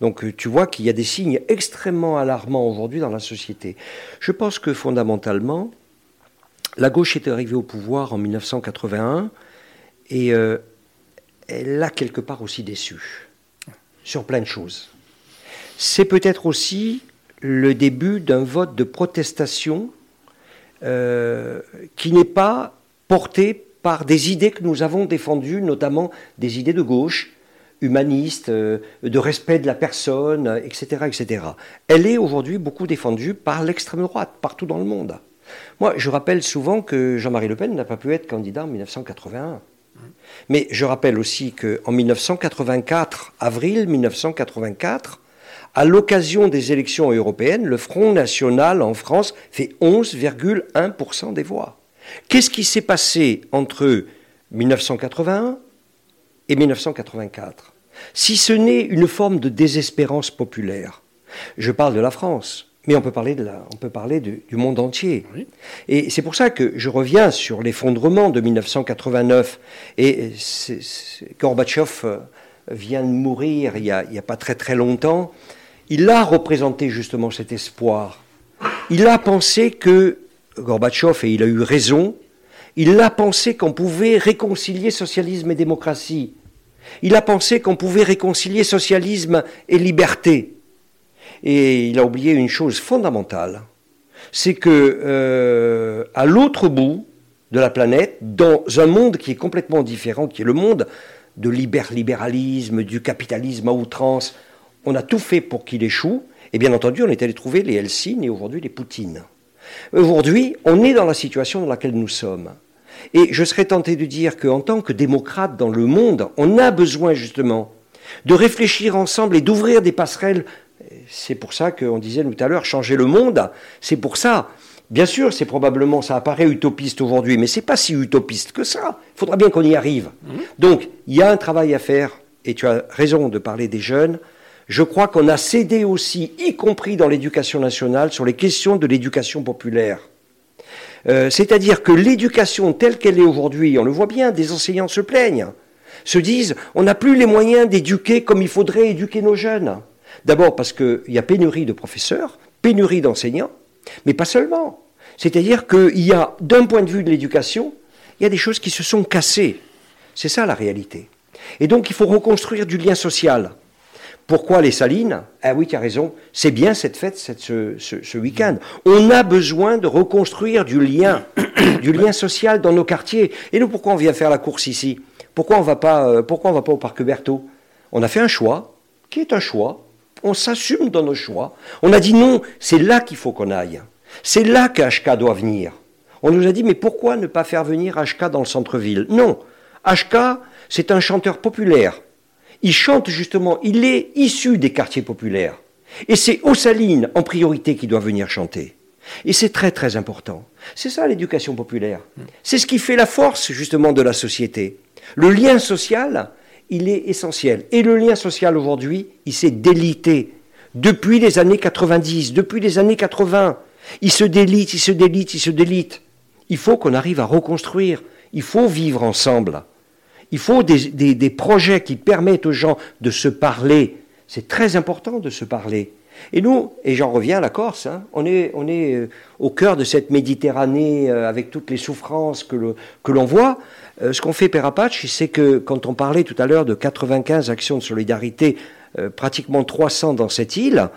Donc euh, tu vois qu'il y a des signes extrêmement alarmants aujourd'hui dans la société. Je pense que fondamentalement, la gauche est arrivée au pouvoir en 1981 et euh, elle a quelque part aussi déçu sur plein de choses. C'est peut-être aussi le début d'un vote de protestation euh, qui n'est pas porté par des idées que nous avons défendues, notamment des idées de gauche, humaniste, euh, de respect de la personne, etc., etc. Elle est aujourd'hui beaucoup défendue par l'extrême droite, partout dans le monde. Moi, je rappelle souvent que Jean-Marie Le Pen n'a pas pu être candidat en 1981. Mais je rappelle aussi qu'en 1984, avril 1984, à l'occasion des élections européennes, le Front National en France fait 11,1% des voix. Qu'est-ce qui s'est passé entre 1981 et 1984. Si ce n'est une forme de désespérance populaire, je parle de la France, mais on peut parler, de la, on peut parler du monde entier. Et c'est pour ça que je reviens sur l'effondrement de 1989. Et Gorbatchev euh, vient de mourir il n'y a, a, pas très très longtemps. Il a représenté justement cet espoir. Il a pensé que Gorbatchev, et il a eu raison, Il a pensé qu'on pouvait réconcilier socialisme et démocratie. Il a pensé qu'on pouvait réconcilier socialisme et liberté. Et il a oublié une chose fondamentale, c'est que euh, à l'autre bout de la planète, dans un monde qui est complètement différent, qui est le monde de libéralisme, du capitalisme à outrance, on a tout fait pour qu'il échoue. Et bien entendu, on est allé trouver les Helsinki et aujourd'hui les Poutines. Aujourd'hui, on est dans la situation dans laquelle nous sommes. Et je serais tenté de dire qu'en tant que démocrate dans le monde, on a besoin justement de réfléchir ensemble et d'ouvrir des passerelles. C'est pour ça qu'on disait tout à l'heure, changer le monde, c'est pour ça. Bien sûr, c'est probablement, ça apparaît utopiste aujourd'hui, mais c'est pas si utopiste que ça. Il faudra bien qu'on y arrive. Mmh. Donc, il y a un travail à faire, et tu as raison de parler des jeunes. Je crois qu'on a cédé aussi, y compris dans l'éducation nationale, sur les questions de l'éducation populaire. Euh, c'est-à-dire que l'éducation telle qu'elle est aujourd'hui, on le voit bien, des enseignants se plaignent, se disent on n'a plus les moyens d'éduquer comme il faudrait éduquer nos jeunes. D'abord parce qu'il y a pénurie de professeurs, pénurie d'enseignants, mais pas seulement. C'est-à-dire qu'il y a, d'un point de vue de l'éducation, il y a des choses qui se sont cassées. C'est ça la réalité. Et donc il faut reconstruire du lien social. Pourquoi les salines Ah oui, tu as raison, c'est bien cette fête ce, week-end. On a besoin de reconstruire du lien, du lien social dans nos quartiers. Et nous, pourquoi on vient faire la course ici? Pourquoi on va euh, va pas au parc Berthaud? On a fait un choix, qui est un choix. On s'assume dans nos choix. On a dit non, c'est là qu'il faut qu'on aille. C'est là qu'HK doit venir. On nous a dit, mais pourquoi ne pas faire venir HK dans le centre-ville? Non, HK, c'est un chanteur populaire il chante justement, il est issu des quartiers populaires. Et c'est aux Salines en priorité qui doit venir chanter. Et c'est très très important. C'est ça l'éducation populaire. C'est ce qui fait la force justement de la société. Le lien social, il est essentiel. Et le lien social aujourd'hui, il s'est délité. Depuis les années 90, depuis les années 80, il se délite, il se délite, il se délite. Il faut qu'on arrive à reconstruire. Il faut vivre ensemble. Il faut des, projets qui permettent aux gens de se parler. C'est très important de se parler. Et nous, et j'en reviens à la Corse, hein, on est, euh, au cœur de cette Méditerranée euh, avec toutes les souffrances que, l'on voit. Euh, ce qu'on fait, Père c'est que quand on parlait tout à l'heure de 95 actions de solidarité, pratiquement 300 dans cette île,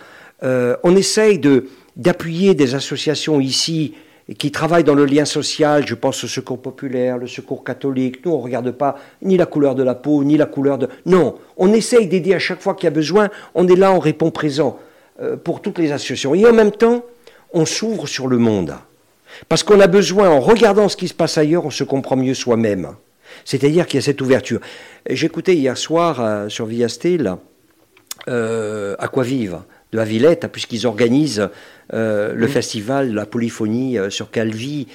on essaye d'appuyer des associations ici et qui travaillent dans le lien social, je pense au secours populaire, le secours catholique. Nous, on ne regarde pas ni la couleur de la peau, ni la couleur de... Non, on essaye d'aider à chaque fois qu'il y a besoin. On est là, on répond présent euh, pour toutes les associations. Et en même temps, on s'ouvre sur le monde. Parce qu'on a besoin, en regardant ce qui se passe ailleurs, on se comprend mieux soi-même. C'est-à-dire qu'il y a cette ouverture. J'écoutais hier soir euh, sur Via Steel, euh, Aquavive de la Villette, puisqu'ils organisent euh, le festival La Polyphonie euh, sur Calvi.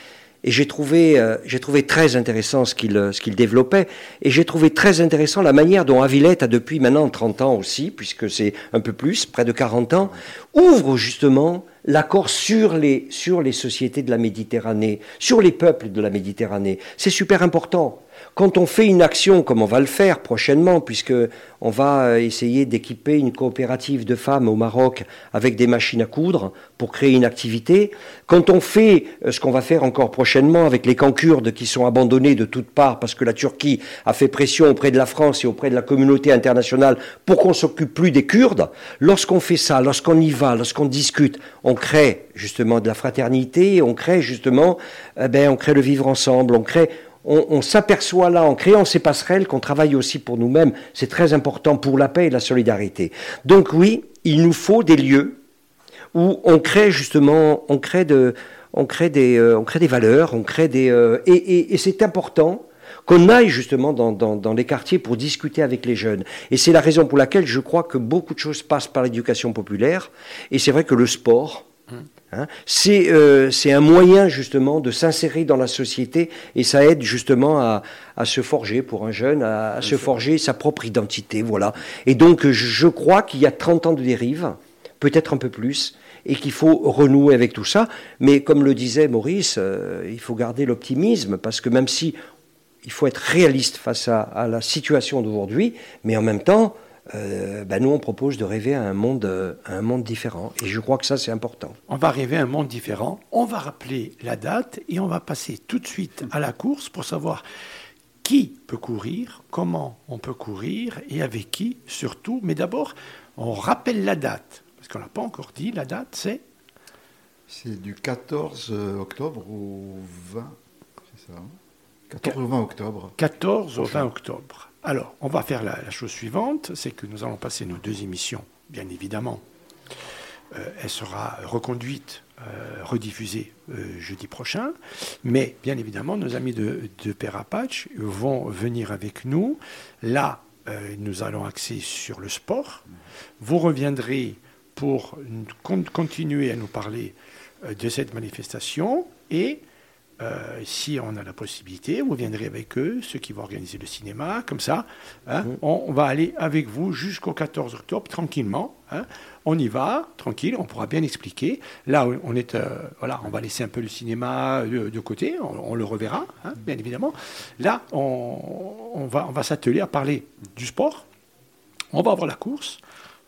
Et j'ai trouvé, euh, j'ai trouvé très intéressant ce qu'il, ce qu'il développait. Et j'ai trouvé très intéressant la manière dont Avillette a depuis maintenant 30 ans aussi, puisque c'est un peu plus, près de 40 ans, ouvre justement l'accord sur les, sur les sociétés de la Méditerranée, sur les peuples de la Méditerranée. C'est super important. Quand on fait une action, comme on va le faire prochainement, puisque on va euh, essayer d'équiper une coopérative de femmes au Maroc avec des machines à coudre pour créer une activité, quand on fait euh, ce qu'on va faire encore prochainement avec les camps kurdes qui sont abandonnés de toutes parts parce que la Turquie a fait pression auprès de la France et auprès de la communauté internationale pour qu'on s'occupe plus des Kurdes, lorsqu'on fait ça, lorsqu'on y va, lorsqu'on discute, on crée justement de la fraternité, on crée justement, eh ben, on crée le vivre ensemble, on crée, on, s'aperçoit là, en créant ces passerelles, qu'on travaille aussi pour nous-mêmes. C'est très important pour la paix et la solidarité. Donc oui, il nous faut des lieux où on crée justement, on crée, de, on crée, des, euh, on crée des valeurs, on crée des... Euh, et, c'est important qu'on aille justement dans, dans, les quartiers pour discuter avec les jeunes. Et c'est la raison pour laquelle je crois que beaucoup de choses passent par l'éducation populaire. Et c'est vrai que le sport, Hein. Euh, c'est un moyen justement de s'insérer dans la société et ça aide justement à, se forger pour un jeune, à, se forger sa propre identité. Voilà. Et donc je crois qu'il y a 30 ans de dérive, peut-être un peu plus, et qu'il faut renouer avec tout ça. Mais comme le disait Maurice, euh, il faut garder l'optimisme parce que même si il faut être réaliste face à, la situation d'aujourd'hui, mais en même temps, euh, bah, nous, on propose de rêver à un, monde, euh, à un monde différent. Et je crois que ça, c'est important. On va rêver à un monde différent. On va rappeler la date et on va passer tout de suite à la course pour savoir qui peut courir, comment on peut courir et avec qui surtout. Mais d'abord, on rappelle la date. Parce qu'on n'a pas encore dit, la date, c'est C'est du 14 octobre au 20. C'est ça 14 hein au 20 octobre. 14 au 20 octobre. Alors, on va faire la, chose suivante, c'est que nous allons passer nos deux émissions, bien évidemment. Euh, elle sera reconduite, euh, rediffusée euh, jeudi prochain, mais bien évidemment, nos amis de, de Père Apache vont venir avec nous. Là, nous allons axer sur le sport. Vous reviendrez pour con- continuer à nous parler de cette manifestation et euh, si on a la possibilité, vous viendrez avec eux, ceux qui vont organiser le cinéma, comme ça. hein, on, on va aller avec vous jusqu'au 14 octobre, tranquillement. hein. On y va, tranquille, on pourra bien expliquer. Là, on est, euh, voilà, on va laisser un peu le cinéma de, de côté, on, on le reverra, hein, bien évidemment. Là, on, on va, on va s'atteler à parler du sport. On va avoir la course.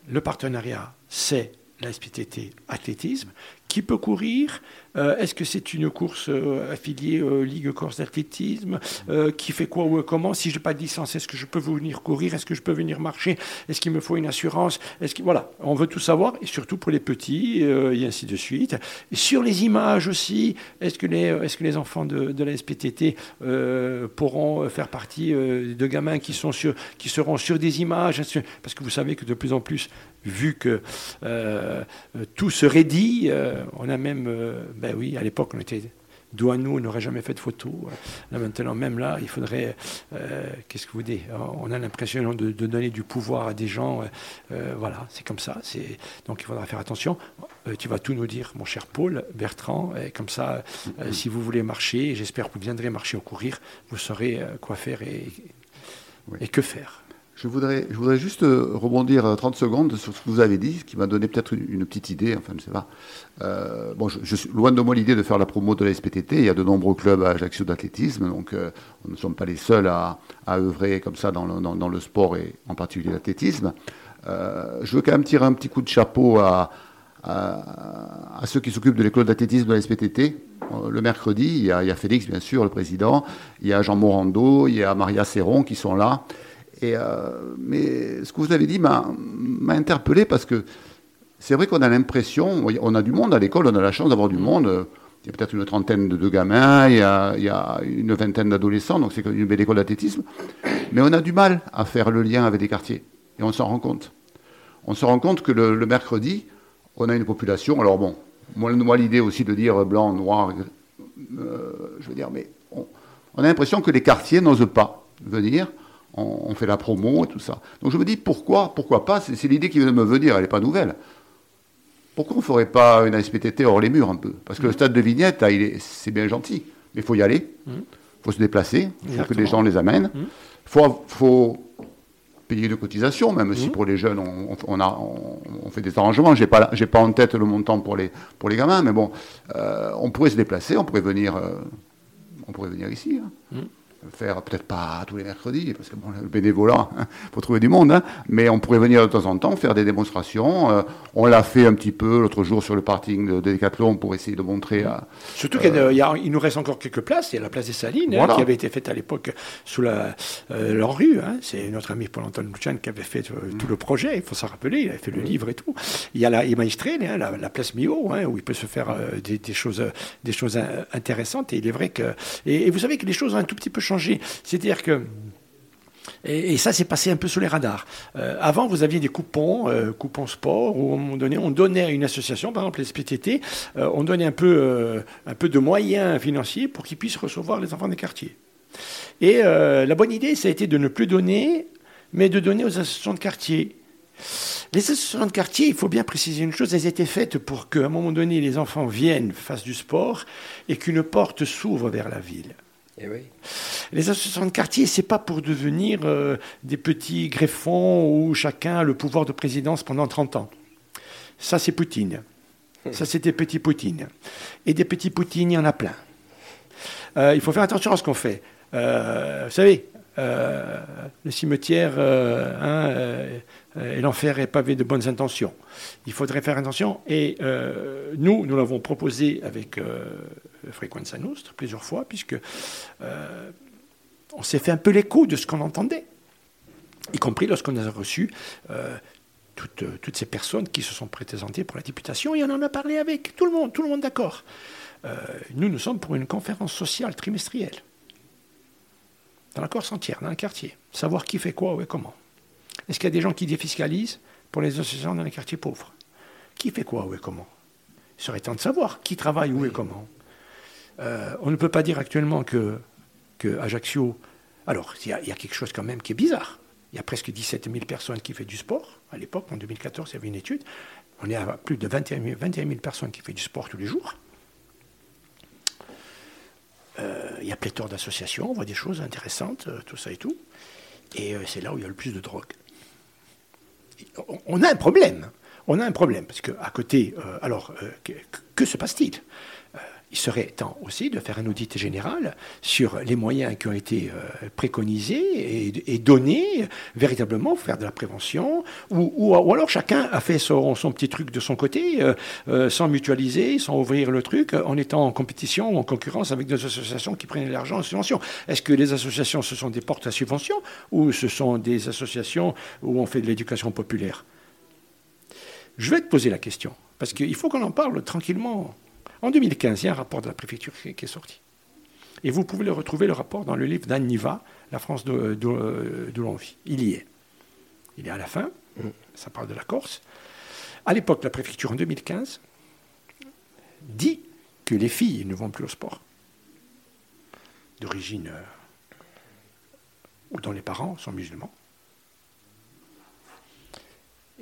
Le partenariat, c'est la SPTT athlétisme. Qui peut courir Euh, Est-ce que c'est une course euh, affiliée euh, Ligue Corse d'athlétisme Euh, Qui fait quoi ou comment? Si je n'ai pas de licence, est-ce que je peux venir courir Est-ce que je peux venir marcher? Est-ce qu'il me faut une assurance? Est-ce voilà, on veut tout savoir et surtout pour les petits et ainsi de suite. Sur les images aussi, est-ce que les est-ce que les enfants de, de la SPTT pourront faire partie de gamins qui sont sur qui seront sur des images? Parce que vous savez que de plus en plus vu que tout se euh, on a même, ben oui, à l'époque, on était douaneau, on n'aurait jamais fait de photos. Là, maintenant, même là, il faudrait, euh, qu'est-ce que vous dites On a l'impression de, de donner du pouvoir à des gens. euh, euh, voilà, c'est comme ça. Donc il faudra faire attention. Euh, tu vas tout nous dire, mon cher Paul Bertrand. Et comme ça, si vous voulez marcher, j'espère que vous viendrez marcher ou courir, vous saurez quoi faire et que faire. Je voudrais, je voudrais juste euh, rebondir euh, 30 secondes sur ce que vous avez dit, ce qui m'a donné peut-être une, petite idée, enfin je sais pas. Euh, bon, je, suis loin de moi l'idée de faire la promo de la SPTT, il y a de nombreux clubs à Ajaccio d'athlétisme, donc euh, nous ne sommes pas les seuls à, œuvrer comme ça dans le, sport et en particulier l'athlétisme. Euh, je veux quand même tirer un petit coup de chapeau à, ceux qui s'occupent de l'école d'athlétisme de la SPTT. Euh, Le mercredi, il y, a, il y a Félix, bien sûr, le président, il y a Jean Morando, il y a Maria Serron qui sont là. Et, euh, mais ce que vous avez dit m'a interpellé parce que c'est vrai qu'on a l'impression, on a du monde à l'école, on a la chance d'avoir du monde. euh, Il y a peut-être une trentaine de, gamins, il y, a, il y a une vingtaine d'adolescents, donc c'est une belle école d'athlétisme. Mais on a du mal à faire le lien avec des quartiers. Et on s'en rend compte. On se rend compte que le, le mercredi, on a une population. Alors bon, moi, moi, l'idée aussi de dire blanc, noir, euh, je veux dire, mais on, on a l'impression que les quartiers n'osent pas venir. On, on fait la promo et tout ça. Donc je me dis pourquoi, pourquoi pas C'est l'idée qui vient de me venir, elle n'est pas nouvelle. Pourquoi on ne ferait pas une SPTT hors les murs un peu? Parce que le stade de Vignette, c'est bien gentil, mais il faut y aller, il faut se déplacer, il faut que les gens les amènent. Il faut, faut payer de cotisations, même si pour les jeunes, on, on- on a, on, on fait des arrangements. Je n'ai pas, j'ai pas en tête le montant pour les, pour les gamins, mais bon, euh, on pourrait se déplacer, on pourrait venir, euh, on pourrait venir ici. hein. Faire peut-être pas tous les mercredis, parce que bon, le bénévolat, il faut trouver du monde, hein, mais on pourrait venir de temps en temps faire des démonstrations. euh, on l'a fait un petit peu l'autre jour sur le parking de, de Decathlon pour essayer de montrer à, Surtout qu'il il nous reste encore quelques places. Il y a la place des Salines, hein, qui avait été faite à l'époque sous la euh, leur rue. hein. C'est notre ami Paul-Antoine Luchan qui avait fait euh, tout le projet. Il faut s'en rappeler. Il avait fait le livre et tout. Il y a la hein, la, la place Mio, hein, où il peut se faire euh, des, des choses, euh, des choses euh, intéressantes. Et il est vrai que. Et, et vous savez que les choses ont un tout petit peu changé. C'est-à-dire que. Et, ça, c'est passé un peu sous les radars. Euh, avant, vous aviez des coupons, euh, coupons sport, où à un moment donné, on donnait à une association, par exemple les SPTT, euh, on donnait un peu, un peu de moyens financiers pour qu'ils puissent recevoir les enfants des quartiers. Et la bonne idée, ça a été de ne plus donner, mais de donner aux associations de quartier. Les associations de quartier, il faut bien préciser une chose, elles étaient faites pour qu'à un moment donné, les enfants viennent, fassent du sport, et qu'une porte s'ouvre vers la ville. Eh oui. Les associations de quartier, c'est pas pour devenir euh, des petits greffons où chacun a le pouvoir de présidence pendant 30 ans. Ça, c'est Poutine. Ça, c'est des petits Poutines. Et des petits Poutines, il y en a plein. Euh, il faut faire attention à ce qu'on fait. Euh, vous savez, le cimetière hein, et l'enfer est pavé de bonnes intentions. Il faudrait faire attention. Et nous, nous l'avons proposé avec Frequenza Nostra plusieurs fois, puisque on s'est fait un peu l'écho de ce qu'on entendait, y compris lorsqu'on a reçu toutes, toutes, ces personnes qui se sont présentées pour la députation, et on en a parlé avec tout le monde, tout le monde d'accord. Euh, nous, nous sommes pour une conférence sociale trimestrielle, dans la Corse entière, dans le quartier, savoir qui fait quoi, où et comment. Est-ce qu'il y a des gens qui défiscalisent pour les associations dans les quartiers pauvres? Qui fait quoi, où et comment? Il serait temps de savoir qui travaille où et comment. Euh, on ne peut pas dire actuellement que, que Ajaccio. Alors, il y, y, a quelque chose quand même qui est bizarre. Il y a presque 17 000 personnes qui font du sport. À l'époque, en 2014, il y avait une étude. On est à plus de 21 000, 21 000 personnes qui font du sport tous les jours. Euh, il y a pléthore d'associations, on voit des choses intéressantes, euh, tout ça et tout. Et euh, c'est là où il y a le plus de drogue. On a un problème. On a un problème, parce qu'à côté, alors, que se passe-t-il? Il serait temps aussi de faire un audit général sur les moyens qui ont été euh, préconisés et, donnés véritablement pour faire de la prévention, ou, alors chacun a fait son, petit truc de son côté, euh, euh, sans mutualiser, sans ouvrir le truc, en étant en compétition ou en concurrence avec des associations qui prennent l'argent en subvention. Est-ce que les associations, ce sont des portes à subvention, ou ce sont des associations où on fait de l'éducation populaire? Je vais te poser la question, parce qu'il faut qu'on en parle tranquillement. En 2015, il y a un rapport de la préfecture qui est sorti. Et vous pouvez le retrouver, le rapport, dans le livre d'Anne Niva, La France de, de, de l'envie. Il y est. Il est à la fin, ça parle de la Corse. À l'époque, la préfecture, en 2015, dit que les filles ne vont plus au sport. D'origine euh, dont les parents sont musulmans.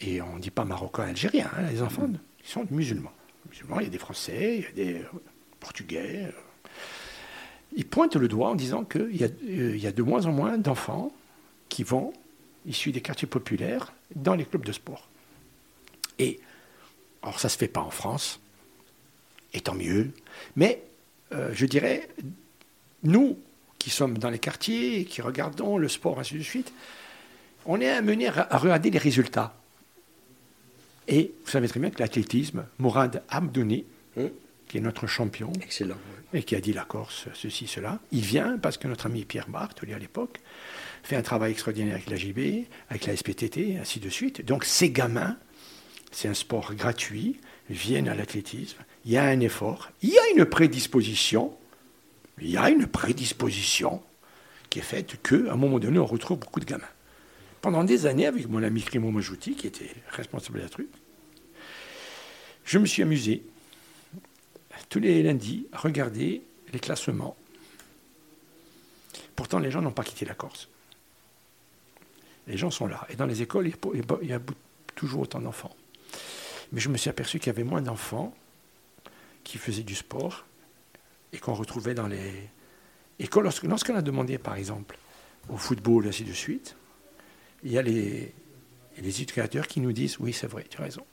Et on ne dit pas marocain, algérien, hein, les enfants, ils sont musulmans il y a des Français, il y a des Portugais. Ils pointent le doigt en disant qu'il y, euh, y, a de moins en moins d'enfants qui vont, issus des quartiers populaires, dans les clubs de sport. Et, alors ça ne se fait pas en France, et tant mieux, mais euh, je dirais, nous qui sommes dans les quartiers, qui regardons le sport, ainsi de suite, on est amené à regarder les résultats. Et vous savez très bien que l'athlétisme, Mourad Abdouni, hum. qui est notre champion, Excellent, et qui a dit la Corse, ceci, cela, il vient parce que notre ami Pierre Bartoli à l'époque fait un travail extraordinaire avec la JB, avec la SPTT, ainsi de suite. Donc ces gamins, c'est un sport gratuit, viennent à l'athlétisme, il y a un effort, il y a une prédisposition, il y a une prédisposition qui est faite qu'à un moment donné, on retrouve beaucoup de gamins pendant des années avec mon ami Crimo Majouti, qui était responsable de la truc. Je me suis amusé tous les lundis à regarder les classements. Pourtant, les gens n'ont pas quitté la Corse. Les gens sont là. Et dans les écoles, il y a toujours autant d'enfants. Mais je me suis aperçu qu'il y avait moins d'enfants qui faisaient du sport et qu'on retrouvait dans les écoles. Lorsqu'on a demandé, par exemple, au football, ainsi de suite, il y a les, les qui nous disent oui, c'est vrai, tu as raison.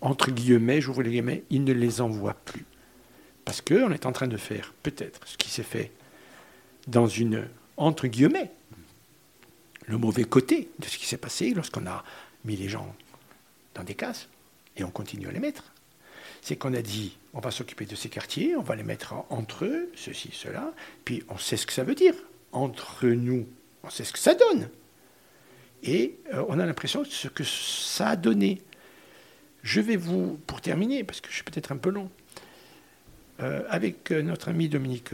Entre guillemets, j'ouvre les guillemets, ils ne les envoient plus. Parce qu'on est en train de faire peut-être ce qui s'est fait dans une, entre guillemets, le mauvais côté de ce qui s'est passé lorsqu'on a mis les gens dans des cases et on continue à les mettre. C'est qu'on a dit, on va s'occuper de ces quartiers, on va les mettre entre eux, ceci, cela, puis on sait ce que ça veut dire. Entre nous, on sait ce que ça donne. Et euh, on a l'impression de ce que ça a donné. Je vais vous, pour terminer, parce que je suis peut-être un peu long, euh, avec euh, notre ami Dominique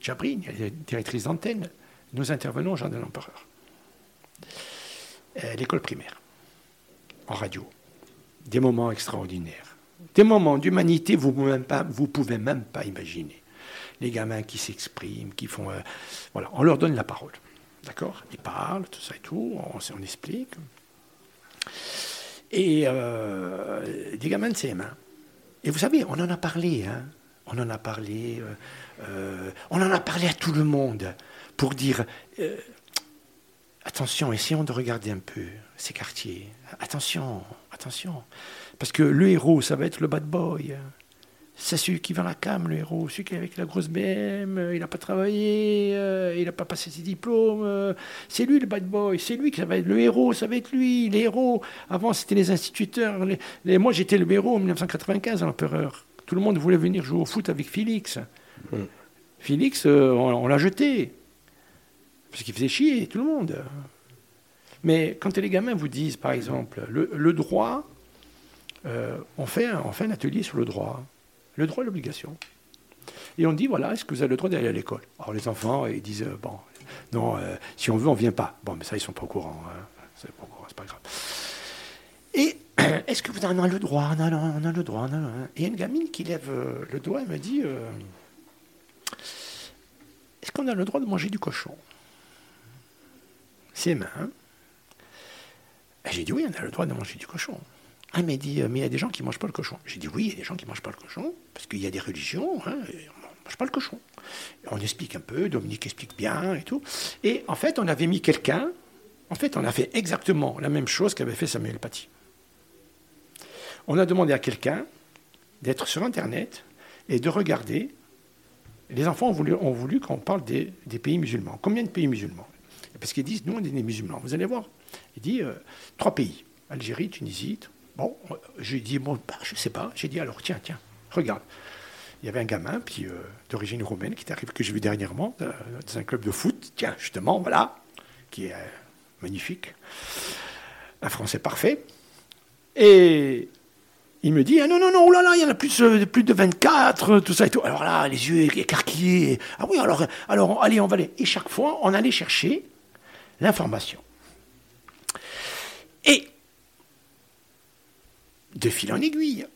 Jabrin, directrice d'antenne, nous intervenons au Jardin de l'Empereur. L'école primaire, en radio. Des moments extraordinaires. Des moments d'humanité, vous ne pouvez même pas imaginer. Les gamins qui s'expriment, qui font... voilà, on leur donne la parole. D'accord? Ils parlent, tout ça et tout, on, explique. Et euh, des gamins de CM1. Et vous savez, on en a parlé, hein on en a parlé, euh, euh, on en a parlé à tout le monde pour dire attention, essayons de regarder un peu ces quartiers. Attention, attention. Parce que le héros, ça va être le bad boy. C'est celui qui vend la cam, le héros, celui qui est avec la grosse BM, euh, il n'a pas travaillé, euh, il n'a pas passé ses diplômes, euh, c'est lui le bad boy, c'est lui qui va être le héros, ça va être lui, les héros. Avant, c'était les instituteurs. Les, moi, j'étais le héros en 1995 à l'Empereur. Tout le monde voulait venir jouer au foot avec Félix. Mm. Félix, on, l'a jeté. Parce qu'il faisait chier tout le monde. Mais quand les gamins vous disent, par exemple, le, droit, on, fait, on fait un atelier sur le droit le droit et l'obligation. Et on dit, voilà, est-ce que vous avez le droit d'aller à l'école? Alors les enfants, ils disent, euh, bon, non, euh, si on veut, on ne vient pas. Bon, mais ça, ils sont pas au courant. Hein. C'est pas au c'est pas grave. Et est-ce que vous en avez le droit? Non, non, on a le droit. Non, non. Et une gamine qui lève euh, le doigt et me dit, est-ce qu'on a le droit de manger du cochon? Ses mains. J'ai dit, oui, on a le droit de manger du cochon. Ah, mais dit, mais il y a des gens qui ne mangent pas le cochon. J'ai dit, oui, il y a des gens qui ne mangent pas le cochon, parce qu'il y a des religions, hein, on ne mange pas le cochon. On explique un peu, Dominique explique bien et tout. Et en fait, on avait mis quelqu'un, en fait, on a fait exactement la même chose qu'avait fait Samuel Paty. On a demandé à quelqu'un d'être sur Internet et de regarder. Les enfants ont voulu, ont voulu qu'on parle des, pays musulmans. Combien de pays musulmans? Parce qu'ils disent, nous, on est des musulmans. Vous allez voir. Il dit, euh, trois pays. Algérie, Tunisie, Bon, j'ai dit, bon, bah, je ne sais pas. J'ai dit, alors tiens, tiens, regarde. Il y avait un gamin puis euh, d'origine roumaine qui est arrivé, que j'ai vu dernièrement euh, dans un club de foot. Tiens, justement, voilà, qui est euh, magnifique. Un français parfait. Et il me dit, ah non, non, non, oh là là, il y en a plus, plus de 24, tout ça et tout. Alors là, les yeux écarquillés. Ah oui, alors, alors allez, on va aller. Et chaque fois, on allait chercher l'information. Et de fil en aiguille.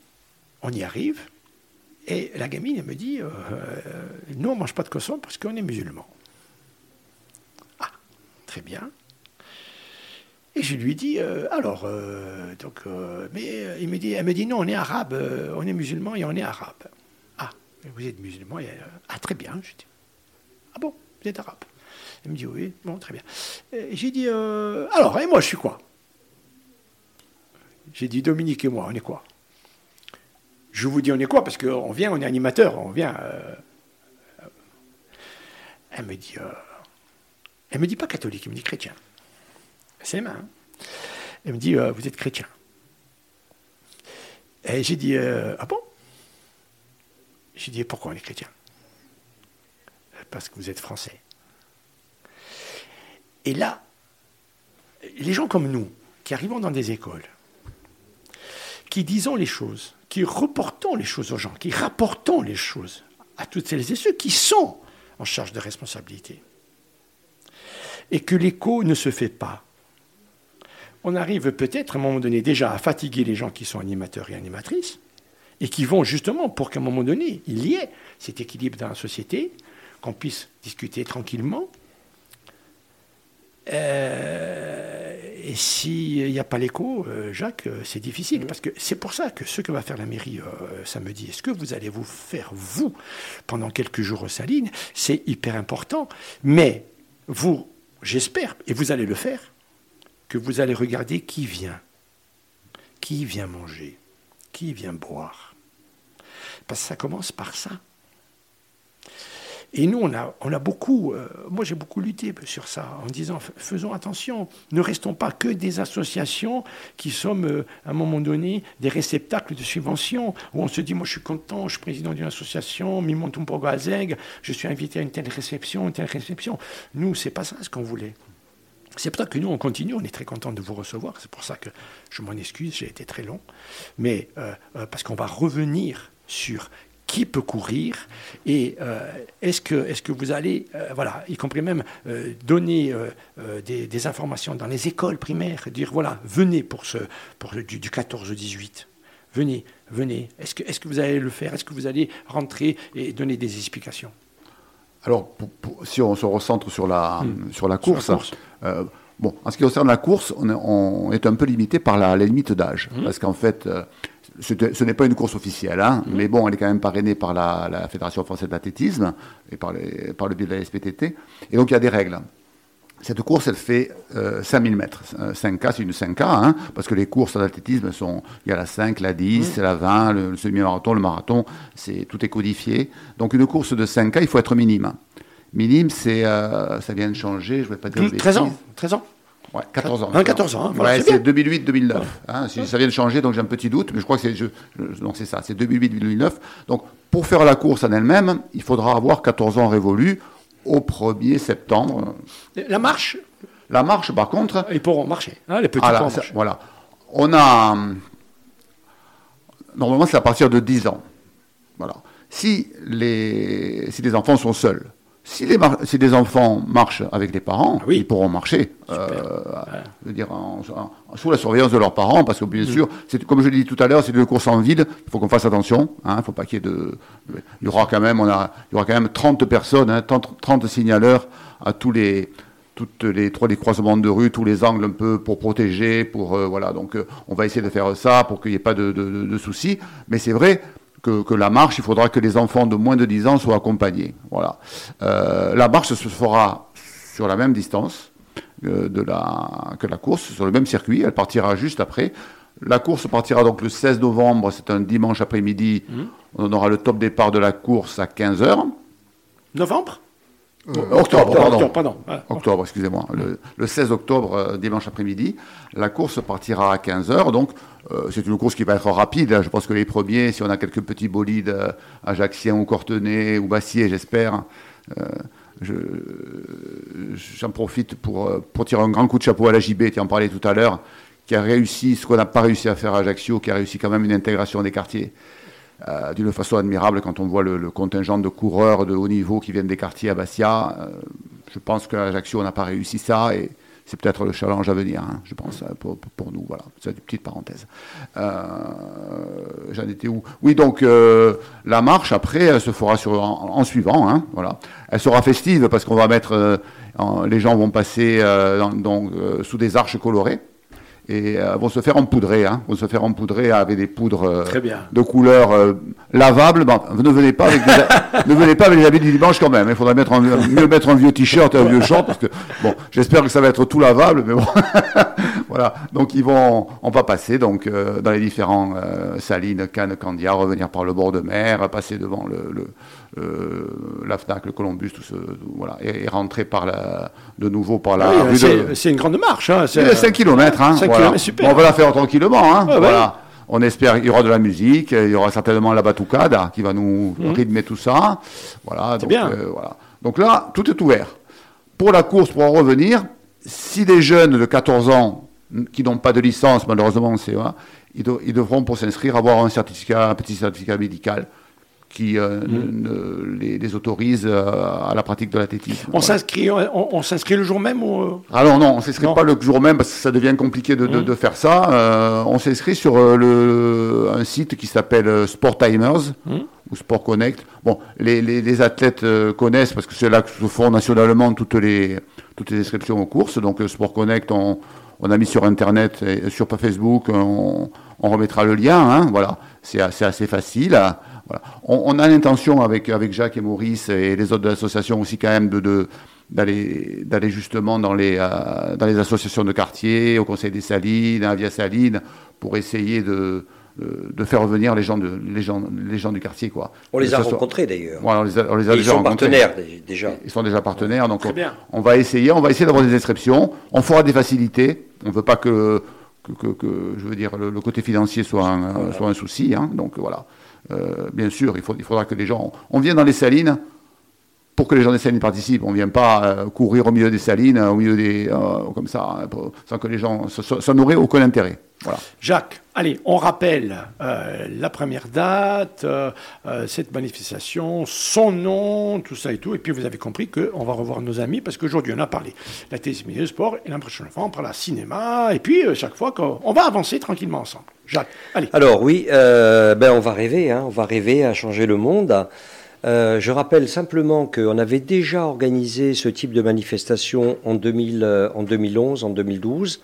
On y arrive, et la gamine, elle me dit euh, Nous, on ne mange pas de cochon parce qu'on est musulman. Ah, très bien. Et je lui dis euh, Alors, euh, donc, mais il me dit, elle me dit Non, on est arabe, on est musulman et on est arabe. Ah, vous êtes musulman Ah, très bien. Je dis Ah bon, vous êtes arabe Elle me dit Oui, bon, très bien. J'ai dit Alors, et moi, je suis quoi? J'ai dit Dominique et moi, on est quoi? Je vous dis on est quoi? Parce qu'on vient, on est animateur, on vient. Euh, elle me dit. Euh, elle me dit pas catholique, elle me dit chrétien. C'est mains. Hein. Elle me dit euh, Vous êtes chrétien. Et j'ai dit Ah bon? J'ai dit Pourquoi on est chrétien? Parce que vous êtes français. Et là, les gens comme nous, qui arrivons dans des écoles, qui disons les choses, qui reportons les choses aux gens, qui rapportons les choses à toutes celles et ceux qui sont en charge de responsabilité. Et que l'écho ne se fait pas. On arrive peut-être à un moment donné déjà à fatiguer les gens qui sont animateurs et animatrices, et qui vont justement pour qu'à un moment donné, il y ait cet équilibre dans la société, qu'on puisse discuter tranquillement. Euh, et s'il n'y a pas l'écho, euh, Jacques, euh, c'est difficile. Parce que c'est pour ça que ce que va faire la mairie euh, samedi, est-ce que vous allez vous faire, vous, pendant quelques jours aux Salines, c'est hyper important. Mais vous, j'espère, et vous allez le faire, que vous allez regarder qui vient. Qui vient manger Qui vient boire Parce que ça commence par ça. Et nous, on a, on a beaucoup, euh, moi j'ai beaucoup lutté sur ça, en disant faisons attention, ne restons pas que des associations qui sommes euh, à un moment donné des réceptacles de subventions, où on se dit moi je suis content, je suis président d'une association, Mimontumpogo Azeg, je suis invité à une telle réception, une telle réception. Nous, c'est pas ça ce qu'on voulait. C'est pour ça que nous, on continue, on est très content de vous recevoir, c'est pour ça que je m'en excuse, j'ai été très long, mais euh, parce qu'on va revenir sur qui peut courir et euh, est-ce que, est que vous allez, euh, voilà, y compris même euh, donner des, informations dans les écoles primaires, dire voilà, venez pour, ce, pour du, 14-18, venez, venez. Est-ce que, est que vous allez le faire? Est-ce que vous allez rentrer et donner des explications? Alors, si on se recentre sur la, hmm. sur la course, bon, en ce qui concerne la course, on, est un peu limité par la, limite d'âge, hmm. parce qu'en fait ce n'est pas une course officielle, hein, mm-hmm. mais bon, elle est quand même parrainée par la, Fédération française d'athlétisme et par, par, le biais de la SPTT. Et donc, il y a des règles. Cette course, elle fait 5000 mètres. 5K, c'est une 5K, hein, parce que les courses d'athlétisme sont. Il y a la 5, la 10, la 20, le, semi-marathon, le marathon, c'est, tout est codifié. Donc une course de 5K, il faut être minime. Minime, c'est, ça vient de changer, je ne vais pas dire. 13 ans 13 ans? Ouais, 14 ans. 14 ans. Hein, ouais, c'est 2008-2009. Hein, ça vient de changer, donc j'ai un petit doute, mais je crois que c'est, donc c'est ça, c'est 2008-2009. Donc pour faire la course en elle-même, il faudra avoir 14 ans révolus au 1er septembre. La marche La marche, par contre. Ils pourront marcher, hein, les petits ah, Voilà. On a. Normalement, c'est à partir de 10 ans. Voilà. Si les, si les enfants sont seuls, si les, si les enfants marchent avec les parents, ah ils pourront marcher, euh, je veux dire, sous la surveillance de leurs parents, parce que bien mm. sûr, c'est comme je l'ai dit tout à l'heure, c'est des courses en ville, il faut qu'on fasse attention, hein, il faut pas qu'il y ait de, il y aura quand même, on a, il y aura quand même 30 personnes, hein, 30, signaleurs à tous les, toutes les trois les croisements de rue, tous les angles un peu pour protéger, pour euh, voilà. Donc euh, on va essayer de faire ça pour qu'il n'y ait pas de, de soucis. Mais c'est vrai, que, la marche, il faudra que les enfants de moins de 10 ans soient accompagnés. Voilà. Euh, la marche se fera sur la même distance euh, de la, que la course, sur le même circuit. Elle partira juste après. La course partira donc le 16 novembre, c'est un dimanche après-midi. Mmh. On aura le top départ de la course à 15h. Novembre? Euh, octobre, pardon. Octobre, excusez-moi. Le, 16 octobre, dimanche après-midi, la course partira à 15h. Donc, euh, c'est une course qui va être rapide. Je pense que les premiers, si on a quelques petits bolides euh, ajaxiens ou cortenay ou bassier, j'espère, euh, j'en profite pour, pour tirer un grand coup de chapeau à la JB, tu en parlais tout à l'heure, qui a réussi ce qu'on n'a pas réussi à faire à Ajaccio, qui a réussi quand même une intégration des quartiers. D'une façon admirable quand on voit le, contingent de coureurs de haut niveau qui viennent des quartiers à Bastia. je pense qu'à Ajaccio, on n'a pas réussi ça et c'est peut-être le challenge à venir, hein, je pense, euh, pour, nous. Voilà, c'est une petite parenthèse. Euh, j'en étais où? Oui, donc euh, la marche, après, elle se fera en, suivant. Hein. Elle sera festive parce qu'on va mettre. les gens vont passer donc, sous des arches colorées et euh, vont se faire empoudrer, hein, vont se faire empoudrer avec des poudres euh, de couleur euh, lavables. Bon, ne venez pas avec des, ne venez pas avec les habits du dimanche quand même. Il faudrait mettre mieux mettre un vieux t-shirt et un vieux short parce que bon, j'espère que ça va être tout lavable, mais bon, voilà. Donc ils vont, on va passer donc dans les différents salines, Cannes, Candia, revenir par le bord de mer, passer devant le, le euh, la FNAC, le Columbus, tout ce, voilà, et, rentrer par la, de nouveau par la rue C'est une grande marche. Hein, c'est 5 km. Hein, super. on va la faire tranquillement. Hein, voilà. On espère qu'il y aura de la musique, il y aura certainement la batucade qui va nous mhm. rythmer tout ça. Voilà, donc, bien. Euh, voilà. donc là, tout est ouvert. Pour la course, pour en revenir, si des jeunes de 14 ans qui n'ont pas de licence, malheureusement, c'est, ils, ils, devront pour s'inscrire avoir un certificat, un petit certificat médical qui euh, mm. les, autorise euh, à la pratique de l'athlétisme. On s'inscrit on, s'inscrit le jour même ou... Euh? Alors non, on ne s'inscrit pas le jour même parce que ça devient compliqué de, de, mm. faire ça. on s'inscrit sur le, un site qui s'appelle Sport Timers mm. ou Sport Connect. Bon, les, les, athlètes connaissent parce que c'est là que se font nationalement toutes les, toutes les inscriptions aux courses. Donc Sport Connect, on, on a mis sur Internet et sur Facebook, on, remettra le lien. Hein, voilà, c'est assez, facile. On, a l'intention avec, avec Jacques et Maurice et les autres de l'association aussi quand même de, d'aller, justement dans les, euh, dans les associations de quartier, au Conseil des Salines, à Via Saline, pour essayer de, de faire revenir les gens, de, les gens, les gens du quartier. Quoi. On les a rencontrés d'ailleurs. on les a, on les a ils sont partenaires déjà. Ils sont déjà partenaires, donc on, va essayer, on va essayer d'avoir des inscriptions. On fera des facilités. On ne veut pas que, que, je veux dire, le, côté financier soit un, soit un souci. Hein. donc voilà. Euh, bien sûr, il, faut, il, faudra que les gens. On vient dans les salines pour que les gens des salines participent. On ne vient pas euh, courir au milieu des salines, au milieu des. Euh, comme ça, hein, sans que les gens. Ça, n'aurait aucun intérêt. Voilà. Jacques, allez, on rappelle la première date, cette manifestation, son nom, tout ça et tout. Et puis vous avez compris qu'on va revoir nos amis parce qu'aujourd'hui on a parlé la thèse de sport et la prochaine fois on parlera cinéma. Et puis chaque fois qu'on va avancer tranquillement ensemble. Jacques, allez. Alors oui, euh, ben on va rêver, hein, on va rêver à changer le monde. Euh, je rappelle simplement qu'on avait déjà organisé ce type de manifestation en, 2000, euh, en 2011, en 2012.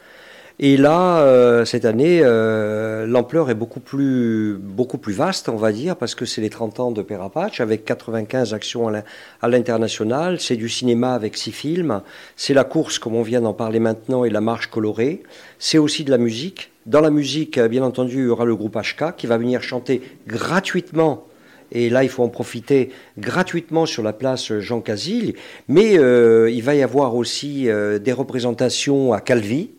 Et là, euh, cette année, l'ampleur est beaucoup plus, beaucoup plus vaste, on va dire, parce que c'est les 30 ans de Perapatch, avec 95 actions à l'international. C'est du cinéma avec six films. C'est la course, comme on vient d'en parler maintenant, et la marche colorée. C'est aussi de la musique. Dans la musique, bien entendu, il y aura le groupe HK qui va venir chanter gratuitement et là il faut en profiter gratuitement sur la place Jean Casil, mais euh, il va y avoir aussi des représentations à Calvi,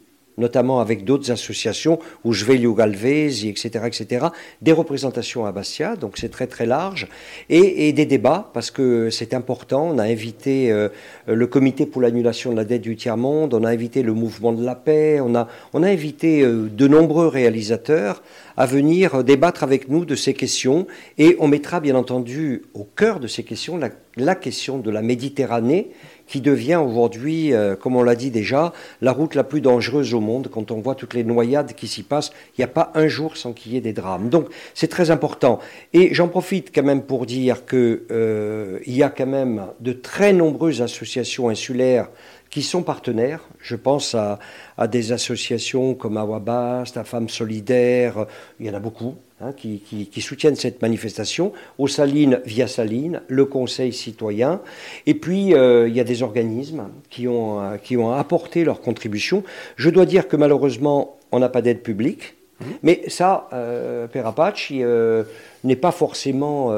notamment avec d'autres associations, ou Jvelio Galvez, etc., etc., des représentations à Bastia, donc c'est très très large, et, des débats, parce que c'est important. On a invité euh, le comité pour l'annulation de la dette du tiers-monde, on a invité le mouvement de la paix, on a, invité euh, de nombreux réalisateurs à venir débattre avec nous de ces questions, et on mettra bien entendu au cœur de ces questions la question de la Méditerranée, qui devient aujourd'hui, euh, comme on l'a dit déjà, la route la plus dangereuse au monde. Quand on voit toutes les noyades qui s'y passent, il n'y a pas un jour sans qu'il y ait des drames. Donc c'est très important. Et j'en profite quand même pour dire qu'il euh, y a quand même de très nombreuses associations insulaires qui sont partenaires. Je pense à, à des associations comme Awabast, à Femmes Solidaires, il y en a beaucoup. Hein, qui, soutiennent cette manifestation, aux Salines via Salines, le Conseil citoyen, et puis euh, il y a des organismes qui ont, euh, qui ont apporté leur contribution. Je dois dire que malheureusement, on n'a pas d'aide publique, mmh. mais ça, euh, Père euh, n'est pas forcément,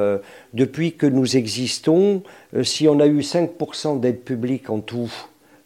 depuis que nous existons, si on a eu 5% d'aide publique en tout,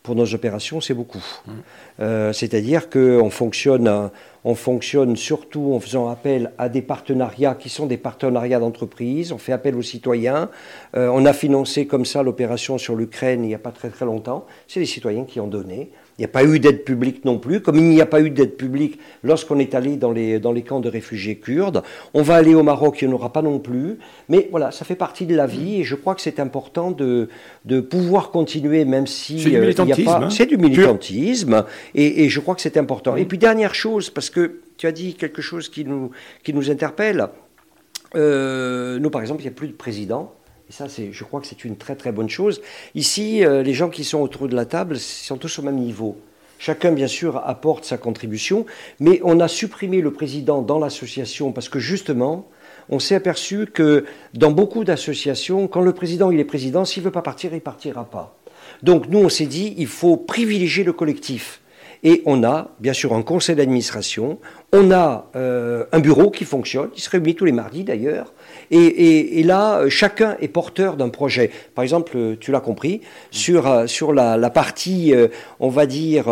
pour nos opérations, c'est beaucoup. Mmh. C'est-à-dire qu'on fonctionne on fonctionne surtout en faisant appel à des partenariats qui sont des partenariats d'entreprise. On fait appel aux citoyens. Euh, on a financé comme ça l'opération sur l'Ukraine il n'y a pas très très longtemps. C'est les citoyens qui ont donné. Il n'y a pas eu d'aide publique non plus, comme il n'y a pas eu d'aide publique lorsqu'on est allé dans les, dans les camps de réfugiés kurdes. On va aller au Maroc, il n'y en aura pas non plus. Mais voilà, ça fait partie de la vie et je crois que c'est important de, de pouvoir continuer, même si c'est du militantisme. Hein. c'est du militantisme et, et, je crois que c'est important. Et puis dernière chose, parce que tu as dit quelque chose qui nous, qui nous interpelle. Euh, nous, par exemple, il n'y a plus de président. Et ça, je crois que c'est une très très bonne chose. Ici, euh, les gens qui sont autour de la table sont tous au même niveau. Chacun, bien sûr, apporte sa contribution, mais on a supprimé le président dans l'association parce que justement, on s'est aperçu que dans beaucoup d'associations, quand le président il est président, s'il veut pas partir, il partira pas. Donc nous, on s'est dit, il faut privilégier le collectif. Et on a, bien sûr, un conseil d'administration, on a euh, un bureau qui fonctionne, qui se réunit tous les mardis d'ailleurs, et, là, chacun est porteur d'un projet. Par exemple, tu l'as compris, sur, euh, sur la, la partie, euh, on va dire,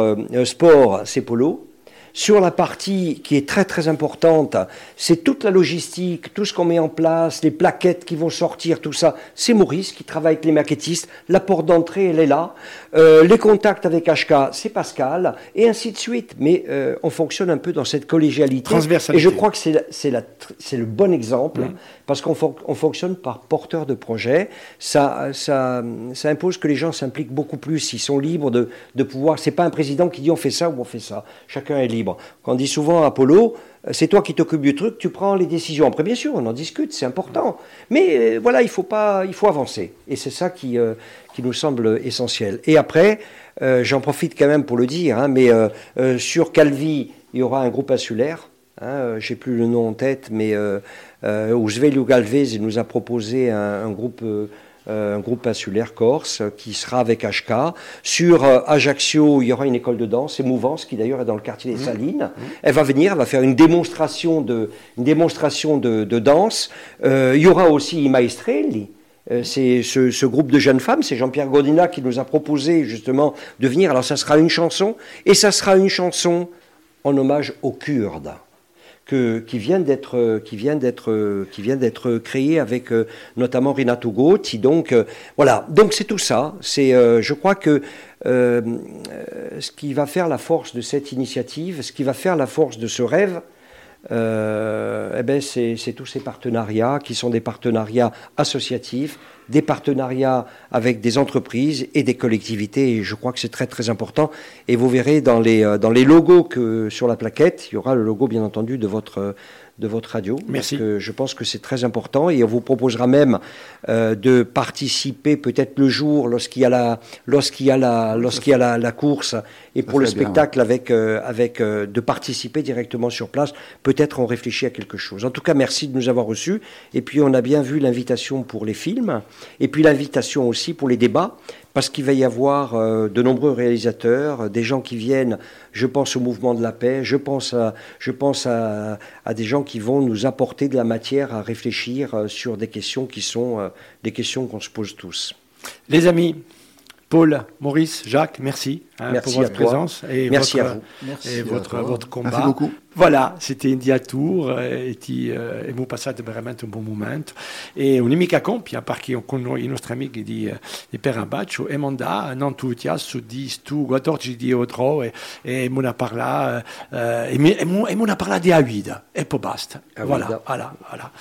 sport, c'est polo. Sur la partie qui est très très importante, c'est toute la logistique, tout ce qu'on met en place, les plaquettes qui vont sortir, tout ça. C'est Maurice qui travaille avec les maquettistes. La porte d'entrée, elle est là. Euh, les contacts avec HK, c'est Pascal, et ainsi de suite. Mais euh, on fonctionne un peu dans cette collégialité. Et je crois que c'est le bon exemple, mmh. Parce qu'on fonctionne par porteur de projet. Ça, impose que les gens s'impliquent beaucoup plus. Ils sont libres de, de pouvoir. C'est pas un président qui dit on fait ça ou on fait ça. Chacun est libre. Quand on dit souvent à Apollo, euh, c'est toi qui t'occupes du truc, tu prends les décisions. Après, bien sûr, on en discute, c'est important. Mais euh, voilà, il faut, pas, il faut avancer. Et c'est ça qui, euh, nous semble essentiel. Et après, j'en profite quand même pour le dire, hein, mais sur Calvi, il y aura un groupe insulaire. Hein, je n'ai plus le nom en tête, mais où Svelio Galvez nous a proposé un, un groupe euh, un groupe insulaire corse qui sera avec HK. Sur euh, Ajaccio, il y aura une école de danse, Mouvance, qui d'ailleurs est dans le quartier des mmh. Salines. Mmh. Elle va venir, elle va faire une démonstration de, une démonstration de, danse. Euh, il y aura aussi Maestrelli. c'est ce, groupe de jeunes femmes, c'est Jean-Pierre Godina qui nous a proposé justement de venir. Alors ça sera une chanson, et ça sera une chanson en hommage aux Kurdes qui vient d'être qui vient d'être qui vient d'être créé avec euh, notamment Renato Gotti. Donc euh, voilà, donc c'est tout ça. C'est euh, je crois que ce qui va faire la force de cette initiative, ce qui va faire la force de ce rêve, eh ben c'est tous ces partenariats qui sont des partenariats associatifs, des partenariats avec des entreprises et des collectivités. Et je crois que c'est très très important. Et vous verrez dans les, euh, dans les logos que sur la plaquette, il y aura le logo bien entendu de votre, de votre radio. Merci. Parce que je pense que c'est très important et on vous proposera même euh, de participer peut-être le jour lorsqu'il y a la, lorsqu'il y a la, lorsqu'il y a la, la course et pour le bien, spectacle avec, euh, avec euh, de participer directement sur place. Peut-être on réfléchit à quelque chose. En tout cas, merci de nous avoir reçus. Et puis on a bien vu l'invitation pour les films et puis l'invitation aussi pour les débats parce qu'il va y avoir euh, de nombreux réalisateurs, euh, des gens qui viennent, je pense au mouvement de la paix, je pense à, je pense à, à des gens qui vont nous apporter de la matière à réfléchir euh, sur des questions qui sont des questions qu'on se pose tous. Les amis, Paul, Maurice, Jacques, merci, hein, Merci pour votre présence et Merci votre, à vous. Merci et à votre, votre combat. Merci beaucoup. Voilà, c'était India Tour eh, e ti eh, abbiamo passato veramente un buon momento e un'amica compia perché con noi i nostri amici di, di Perabaccio e manda non tutti su di stu 14 di otro e, e mona parla eh, e, mona parla di Aida e poi basta Aida. voilà, voilà, voilà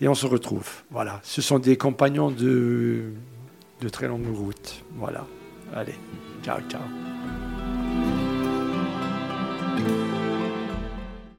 et on se retrouve voilà, ce sont des compagnons de, de très longues routes. Voilà. Allez, ciao, ciao.